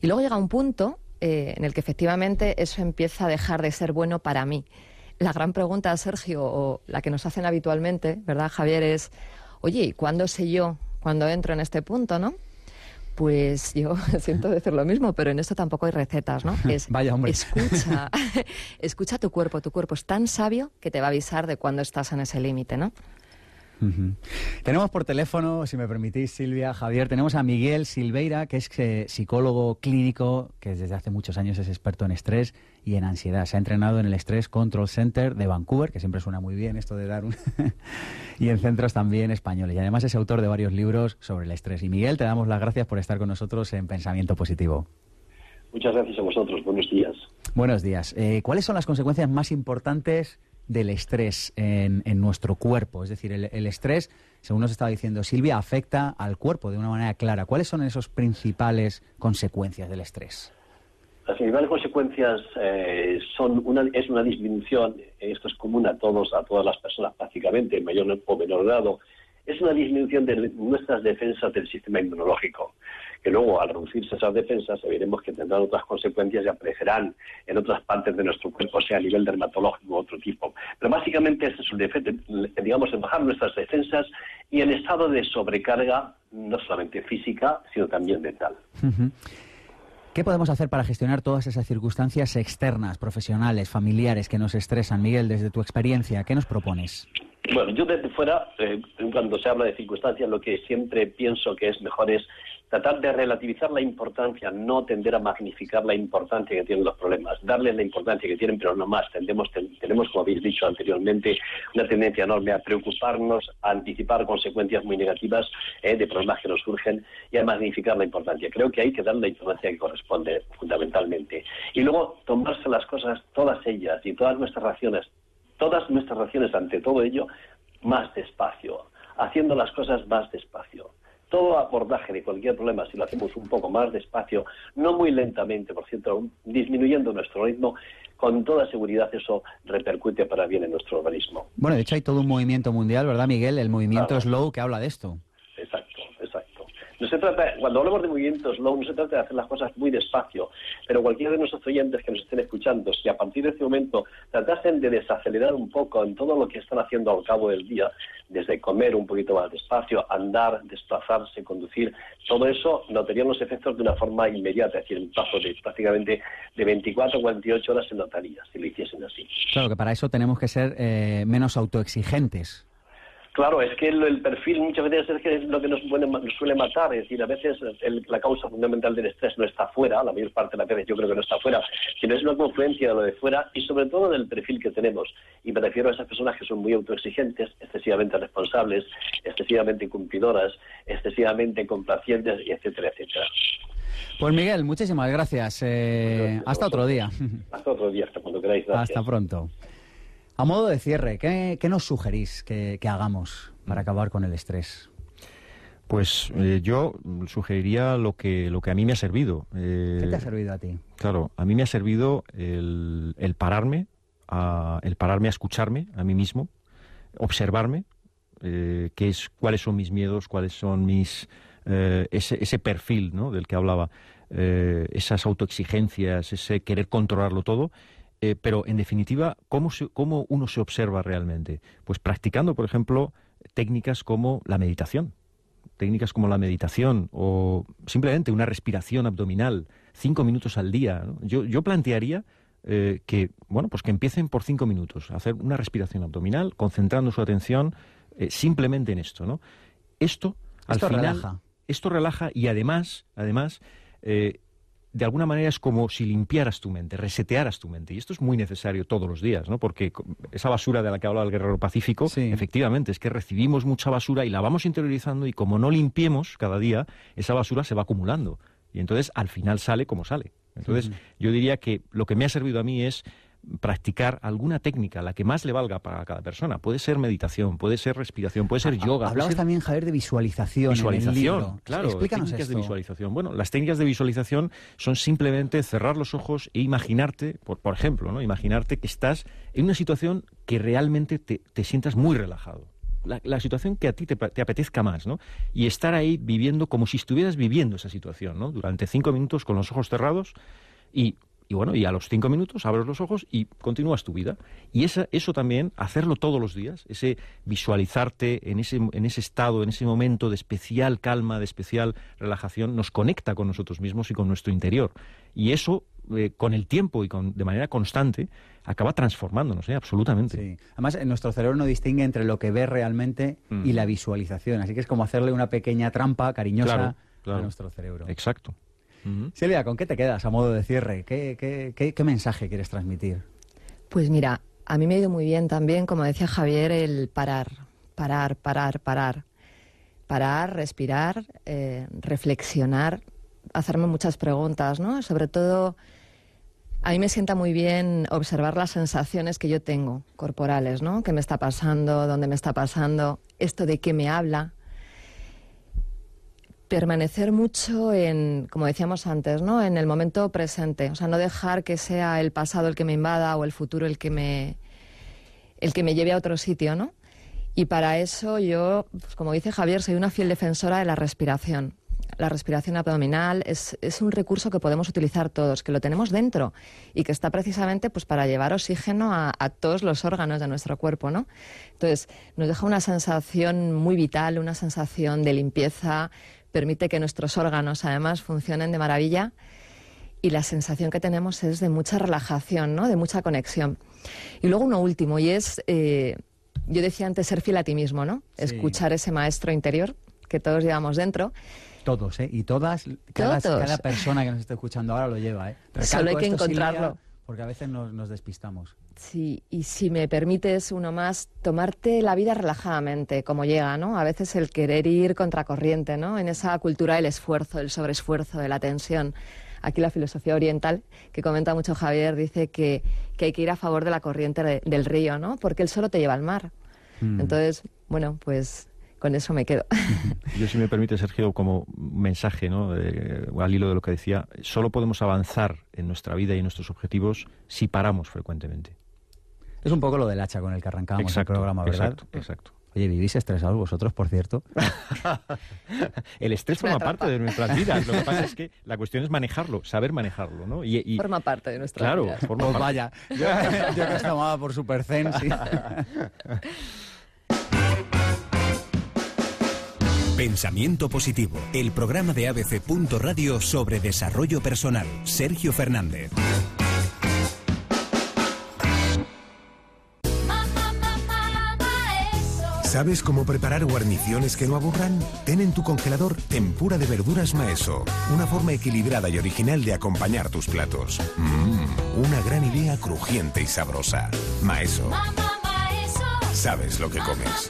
Y luego llega un punto eh, en el que efectivamente eso empieza a dejar de ser bueno para mí. La gran pregunta, Sergio, o la que nos hacen habitualmente, ¿verdad, Javier? Es, oye, ¿y cuándo sé yo cuando entro en este punto, no? Pues yo [LAUGHS] siento decir lo mismo, pero en esto tampoco hay recetas, ¿no? [LAUGHS] Es, Vaya, hombre. Escucha, [LAUGHS] escucha tu cuerpo. Tu cuerpo es tan sabio que te va a avisar de cuándo estás en ese límite, ¿no? Tenemos por teléfono, si me permitís, Silvia, Javier, tenemos a Miguel Silveira, que es eh, psicólogo clínico, que desde hace muchos años es experto en estrés y en ansiedad. Se ha entrenado en el Stress Control Center de Vancouver, que siempre suena muy bien esto de dar un... [LAUGHS] y en centros también españoles. Y además es autor de varios libros sobre el estrés. Y Miguel, te damos las gracias por estar con nosotros en Pensamiento Positivo. Muchas gracias a vosotros. Buenos días. Buenos días. Eh, ¿Cuáles son las consecuencias más importantes del estrés en, nuestro cuerpo. Es decir, el, estrés, según nos estaba diciendo Silvia, afecta al cuerpo de una manera clara. ¿Cuáles son esas principales consecuencias del estrés? Las principales consecuencias eh, son una, es una disminución, esto es común a todos, a todas las personas prácticamente, en mayor o menor grado, es una disminución de nuestras defensas del sistema inmunológico que luego al reducirse esas defensas veremos que tendrán otras consecuencias y aparecerán en otras partes de nuestro cuerpo, sea a nivel dermatológico o otro tipo. Pero básicamente este es un defecto, digamos, en bajar nuestras defensas y en estado de sobrecarga, no solamente física, sino también mental. ¿Qué podemos hacer para gestionar todas esas circunstancias externas, profesionales, familiares que nos estresan? Miguel, desde tu experiencia, ¿qué nos propones? Bueno, yo desde fuera, eh, cuando se habla de circunstancias, lo que siempre pienso que es mejor es tratar de relativizar la importancia, no tender a magnificar la importancia que tienen los problemas, darles la importancia que tienen, pero no más. Tendemos, tenemos, como habéis dicho anteriormente, una tendencia enorme a preocuparnos, a anticipar consecuencias muy negativas eh, de problemas que nos surgen y a magnificar la importancia. Creo que hay que dar la importancia que corresponde fundamentalmente. Y luego tomarse las cosas, todas ellas y todas nuestras raciones, todas nuestras raciones ante todo ello, más despacio, haciendo las cosas más despacio. Todo abordaje de cualquier problema, si lo hacemos un poco más despacio, no muy lentamente, por cierto, disminuyendo nuestro ritmo, con toda seguridad eso repercute para bien en nuestro organismo. Bueno, de hecho hay todo un movimiento mundial, ¿verdad, Miguel? El movimiento Slow que habla de esto. Se trata, cuando hablamos de movimientos slow, no se trata de hacer las cosas muy despacio, pero cualquiera de nuestros oyentes que nos estén escuchando, si a partir de este momento tratasen de desacelerar un poco en todo lo que están haciendo al cabo del día, desde comer un poquito más despacio, andar, desplazarse, conducir, todo eso notarían los efectos de una forma inmediata, es decir, en plazo de prácticamente de 24 o 48 horas se notaría si lo hiciesen así. Claro que para eso tenemos que ser eh, menos autoexigentes. Claro, es que el, perfil muchas veces es, lo que nos, suele matar, es decir, a veces la causa fundamental del estrés no está fuera, la mayor parte de las veces yo creo que no está fuera, sino es una confluencia de lo de fuera y sobre todo del perfil que tenemos. Y me refiero a esas personas que son muy autoexigentes, excesivamente responsables, excesivamente cumplidoras, excesivamente complacientes, etcétera, etcétera. Pues Miguel, muchísimas gracias. Eh, hasta otro día. Hasta otro día, hasta cuando queráis. Hasta pronto. A modo de cierre, ¿qué, nos sugerís que, hagamos para acabar con el estrés? Pues eh, yo sugeriría lo que, lo que a mí me ha servido. Eh, ¿Qué te ha servido a ti? Claro, a mí me ha servido el, el pararme, a, el pararme a escucharme a mí mismo, observarme, eh, qué es, cuáles son mis miedos, cuáles son mis eh, ese, ese, perfil ¿no? del que hablaba, esas autoexigencias, ese querer controlarlo todo. Eh, pero en definitiva, ¿cómo, se, ¿cómo uno se observa realmente? Pues practicando, por ejemplo, técnicas como la meditación técnicas como la meditación o simplemente una respiración abdominal, cinco minutos al día. ¿no? Yo, yo, plantearía eh, que, bueno, pues que empiecen por cinco minutos, hacer una respiración abdominal, concentrando su atención eh, simplemente en esto, ¿no? Esto, esto al final, relaja. esto relaja y además, además, eh, de alguna manera es como si limpiaras tu mente, resetearas tu mente. Y esto es muy necesario todos los días, ¿no? Porque esa basura de la que hablaba el guerrero pacífico, sí. efectivamente, es que recibimos mucha basura y la vamos interiorizando y como no limpiemos cada día, esa basura se va acumulando. Y entonces al final sale como sale. Entonces, yo diría que lo que me ha servido a mí es practicar alguna técnica, la que más le valga para cada persona. Puede ser meditación, puede ser respiración, puede ser yoga. Hablabas ser... también, Javier, de visualización. Visualización, claro. Explícanos técnicas esto. de visualización. Bueno, las técnicas de visualización son simplemente cerrar los ojos e imaginarte, por, por ejemplo, ¿no? imaginarte que estás en una situación que realmente te, te sientas muy relajado. La, la, situación que a ti te, te, apetezca más, ¿no? Y estar ahí viviendo como si estuvieras viviendo esa situación, ¿no? Durante cinco minutos con los ojos cerrados y y bueno, y a los cinco minutos abres los ojos y continúas tu vida. Y esa, eso también, hacerlo todos los días, ese visualizarte en ese, en ese estado, en ese momento de especial calma, de especial relajación, nos conecta con nosotros mismos y con nuestro interior. Y eso, eh, con el tiempo y con, de manera constante, acaba transformándonos, ¿eh? absolutamente. Sí. Además, nuestro cerebro no distingue entre lo que ve realmente mm. y la visualización. Así que es como hacerle una pequeña trampa cariñosa claro, claro. a nuestro cerebro. Exacto. Uh -huh. Silvia, ¿con qué te quedas a modo de cierre? ¿Qué, qué, qué, qué mensaje quieres transmitir? Pues mira, a mí me ha ido muy bien también, como decía Javier, el parar, parar, parar, parar. Parar, respirar, eh, reflexionar, hacerme muchas preguntas, ¿no? Sobre todo, a mí me sienta muy bien observar las sensaciones que yo tengo corporales, ¿no? ¿Qué me está pasando? ¿Dónde me está pasando? ¿Esto de qué me habla? Permanecer mucho en, como decíamos antes, ¿no? en el momento presente. O sea, no dejar que sea el pasado el que me invada o el futuro el que me, el que me lleve a otro sitio, ¿no? Y para eso yo, pues como dice Javier, soy una fiel defensora de la respiración. La respiración abdominal es, es, un recurso que podemos utilizar todos, que lo tenemos dentro y que está precisamente pues, para llevar oxígeno a, a, todos los órganos de nuestro cuerpo. ¿no? Entonces, nos deja una sensación muy vital, una sensación de limpieza, permite que nuestros órganos además funcionen de maravilla y la sensación que tenemos es de mucha relajación, ¿no? de mucha conexión. Y luego uno último, y es, eh, yo decía antes, ser fiel a ti mismo, ¿no? Sí. Escuchar ese maestro interior que todos llevamos dentro. Todos, ¿eh? Y todas, cada, cada persona que nos esté escuchando ahora lo lleva, ¿eh? Recalco Solo hay que encontrarlo. Silvia, porque a veces nos, nos, despistamos. Sí, y si me permites uno más, tomarte la vida relajadamente, como llega, ¿no? A veces el querer ir contracorriente, ¿no? En esa cultura del esfuerzo, del sobreesfuerzo, de la tensión. Aquí la filosofía oriental, que comenta mucho Javier, dice que, que hay que ir a favor de la corriente de, del río, ¿no? Porque él solo te lleva al mar. Mm. Entonces, bueno, pues con eso me quedo. [LAUGHS] Yo, si me permite, Sergio, como mensaje, ¿no? Eh, al hilo de lo que decía, solo podemos avanzar en nuestra vida y en nuestros objetivos si paramos frecuentemente. Es un poco lo del hacha con el que arrancamos exacto, el programa, ¿verdad? Exacto, exacto. Oye, ¿vivís estresados vosotros, por cierto? [LAUGHS] el estrés forma parte de nuestras vidas. Lo que pasa [LAUGHS] es que la cuestión es manejarlo, saber manejarlo, ¿no? Y, y forma parte de nuestras claro, vidas. Forma pues parte. vaya, yo, yo que os tomaba por super zen, sí. [LAUGHS] Pensamiento Positivo, el programa de ABC. Radio sobre desarrollo personal. Sergio Fernández. ¿Sabes cómo preparar guarniciones que no aburran? Ten en tu congelador tempura de verduras maeso, una forma equilibrada y original de acompañar tus platos. Mmm, una gran idea crujiente y sabrosa. Maeso. Sabes lo que comes.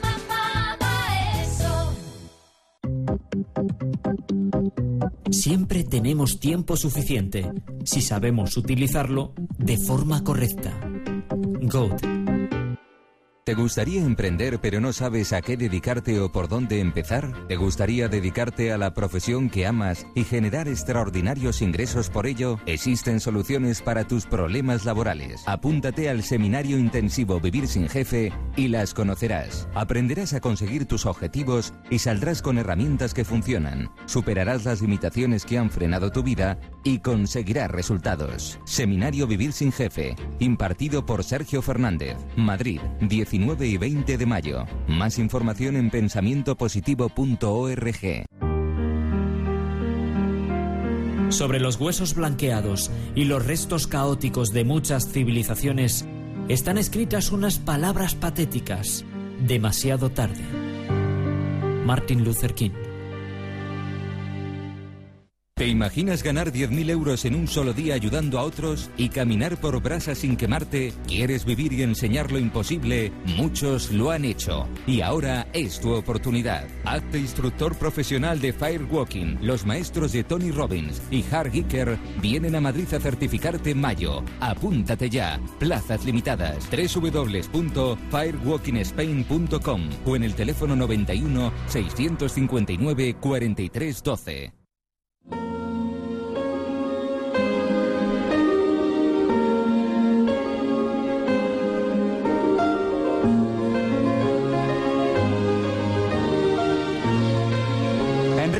Siempre tenemos tiempo suficiente si sabemos utilizarlo de forma correcta. Goat ¿Te gustaría emprender pero no sabes a qué dedicarte o por dónde empezar? ¿Te gustaría dedicarte a la profesión que amas y generar extraordinarios ingresos por ello? Existen soluciones para tus problemas laborales. Apúntate al seminario intensivo Vivir sin Jefe y las conocerás. Aprenderás a conseguir tus objetivos y saldrás con herramientas que funcionan. Superarás las limitaciones que han frenado tu vida y conseguirás resultados. Seminario Vivir sin Jefe, impartido por Sergio Fernández, Madrid, 19 19 y 20 de mayo. Más información en pensamientopositivo.org. Sobre los huesos blanqueados y los restos caóticos de muchas civilizaciones están escritas unas palabras patéticas. Demasiado tarde. Martin Luther King. ¿Te imaginas ganar 10.000 euros en un solo día ayudando a otros y caminar por brasas sin quemarte? ¿Quieres vivir y enseñar lo imposible? Muchos lo han hecho. Y ahora es tu oportunidad. Hazte instructor profesional de Firewalking. Los maestros de Tony Robbins y Hard Gicker vienen a Madrid a certificarte en mayo. Apúntate ya. Plazas limitadas. www.firewalkingspain.com o en el teléfono 91 659 4312.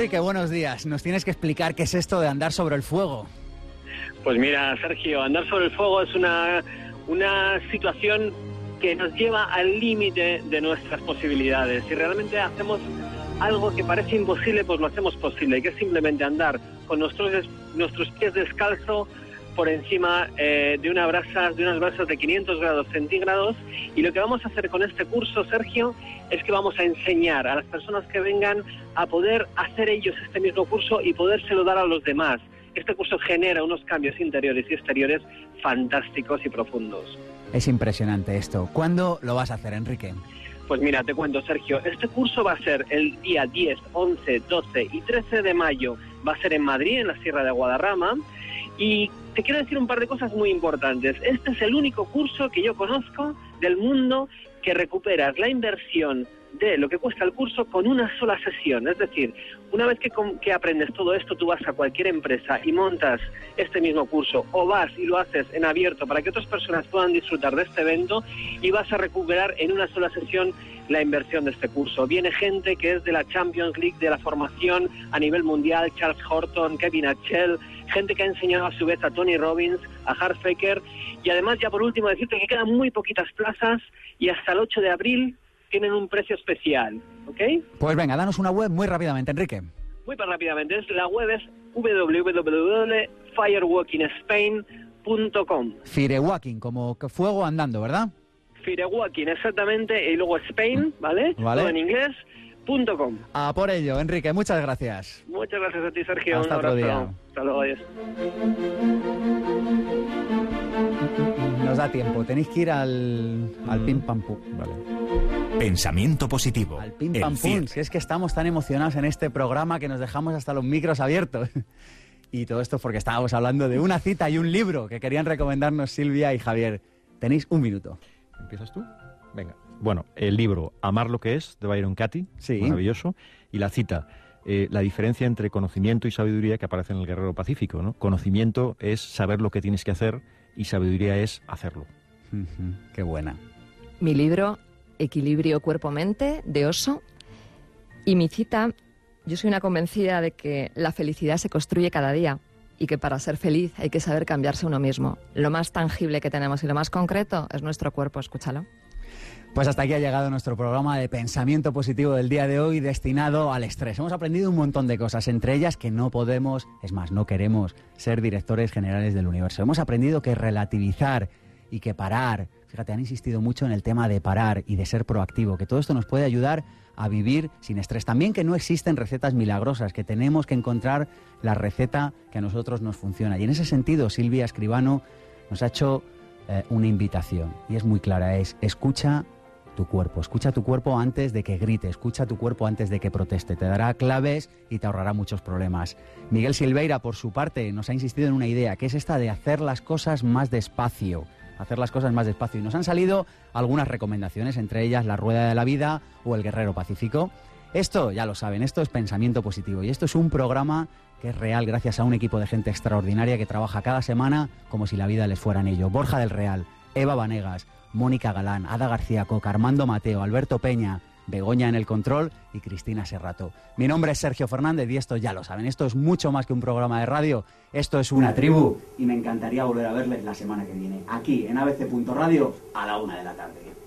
Enrique, buenos días. Nos tienes que explicar qué es esto de andar sobre el fuego. Pues mira, Sergio, andar sobre el fuego es una, una situación que nos lleva al límite de nuestras posibilidades. Si realmente hacemos algo que parece imposible, pues lo hacemos posible, que es simplemente andar con nuestros, nuestros pies descalzos por encima eh, de, una brasa, de unas brasas de 500 grados centígrados y lo que vamos a hacer con este curso, Sergio, es que vamos a enseñar a las personas que vengan a poder hacer ellos este mismo curso y podérselo dar a los demás. Este curso genera unos cambios interiores y exteriores fantásticos y profundos. Es impresionante esto. ¿Cuándo lo vas a hacer, Enrique? Pues mira, te cuento, Sergio, este curso va a ser el día 10, 11, 12 y 13 de mayo. Va a ser en Madrid, en la Sierra de Guadarrama. Y te quiero decir un par de cosas muy importantes. Este es el único curso que yo conozco del mundo que recuperas la inversión de lo que cuesta el curso con una sola sesión. Es decir, una vez que, que, aprendes todo esto, tú vas a cualquier empresa y montas este mismo curso o vas y lo haces en abierto para que otras personas puedan disfrutar de este evento y vas a recuperar en una sola sesión la inversión de este curso. Viene gente que es de la Champions League, de la formación a nivel mundial, Charles Horton, Kevin Achel, gente que ha enseñado a su vez a Tony Robbins, a Hart Faker y además ya por último decirte que quedan muy poquitas plazas y hasta el 8 de abril tienen un precio especial, ¿ok? Pues venga, danos una web muy rápidamente, Enrique. Muy rápidamente, la web es www.firewalkingspain.com. Firewalking, como fuego andando, ¿verdad? Firewalking, exactamente, y luego Spain, ¿vale? Vale. Todo en inglés. Com. A por ello, Enrique, muchas gracias. Muchas gracias a ti, Sergio. Hasta Un otro día. Hasta luego, adiós. Nos da tiempo, tenéis que ir al, al pim pam pum. Vale. Pensamiento positivo. Al pim El pam cierre. pum. Si es que estamos tan emocionados en este programa que nos dejamos hasta los micros abiertos. Y todo esto porque estábamos hablando de una cita y un libro que querían recomendarnos Silvia y Javier. Tenéis un minuto. ¿Empiezas tú? Venga. Bueno, el libro Amar lo que es, de Byron Katy, Sí. maravilloso, y la cita, eh, la diferencia entre conocimiento y sabiduría que aparece en el Guerrero Pacífico. ¿no? Conocimiento es saber lo que tienes que hacer y sabiduría es hacerlo. Qué buena. Mi libro, Equilibrio Cuerpo-Mente, de Oso. Y mi cita, yo soy una convencida de que la felicidad se construye cada día y que para ser feliz hay que saber cambiarse uno mismo. Lo más tangible que tenemos y lo más concreto es nuestro cuerpo, escúchalo. Pues hasta aquí ha llegado nuestro programa de pensamiento positivo del día de hoy destinado al estrés. Hemos aprendido un montón de cosas, entre ellas que no podemos, es más, no queremos ser directores generales del universo. Hemos aprendido que relativizar y que parar, fíjate, han insistido mucho en el tema de parar y de ser proactivo, que todo esto nos puede ayudar a vivir sin estrés. También que no existen recetas milagrosas, que tenemos que encontrar la receta que a nosotros nos funciona. Y en ese sentido, Silvia Escribano nos ha hecho eh, una invitación y es muy clara, es escucha tu cuerpo, escucha tu cuerpo antes de que grite, escucha tu cuerpo antes de que proteste, te dará claves y te ahorrará muchos problemas. Miguel Silveira, por su parte, nos ha insistido en una idea, que es esta de hacer las cosas más despacio, hacer las cosas más despacio. Y nos han salido algunas recomendaciones, entre ellas la rueda de la vida o el guerrero pacífico. Esto, ya lo saben, esto es pensamiento positivo y esto es un programa que es real gracias a un equipo de gente extraordinaria que trabaja cada semana como si la vida les fuera en ello. Borja del Real, Eva Vanegas, Mónica Galán, Ada García Coca, Armando Mateo, Alberto Peña, Begoña en el control y Cristina Serrato. Mi nombre es Sergio Fernández y esto ya lo saben, esto es mucho más que un programa de radio, esto es una tribu y me encantaría volver a verles la semana que viene, aquí en abc.radio a la una de la tarde.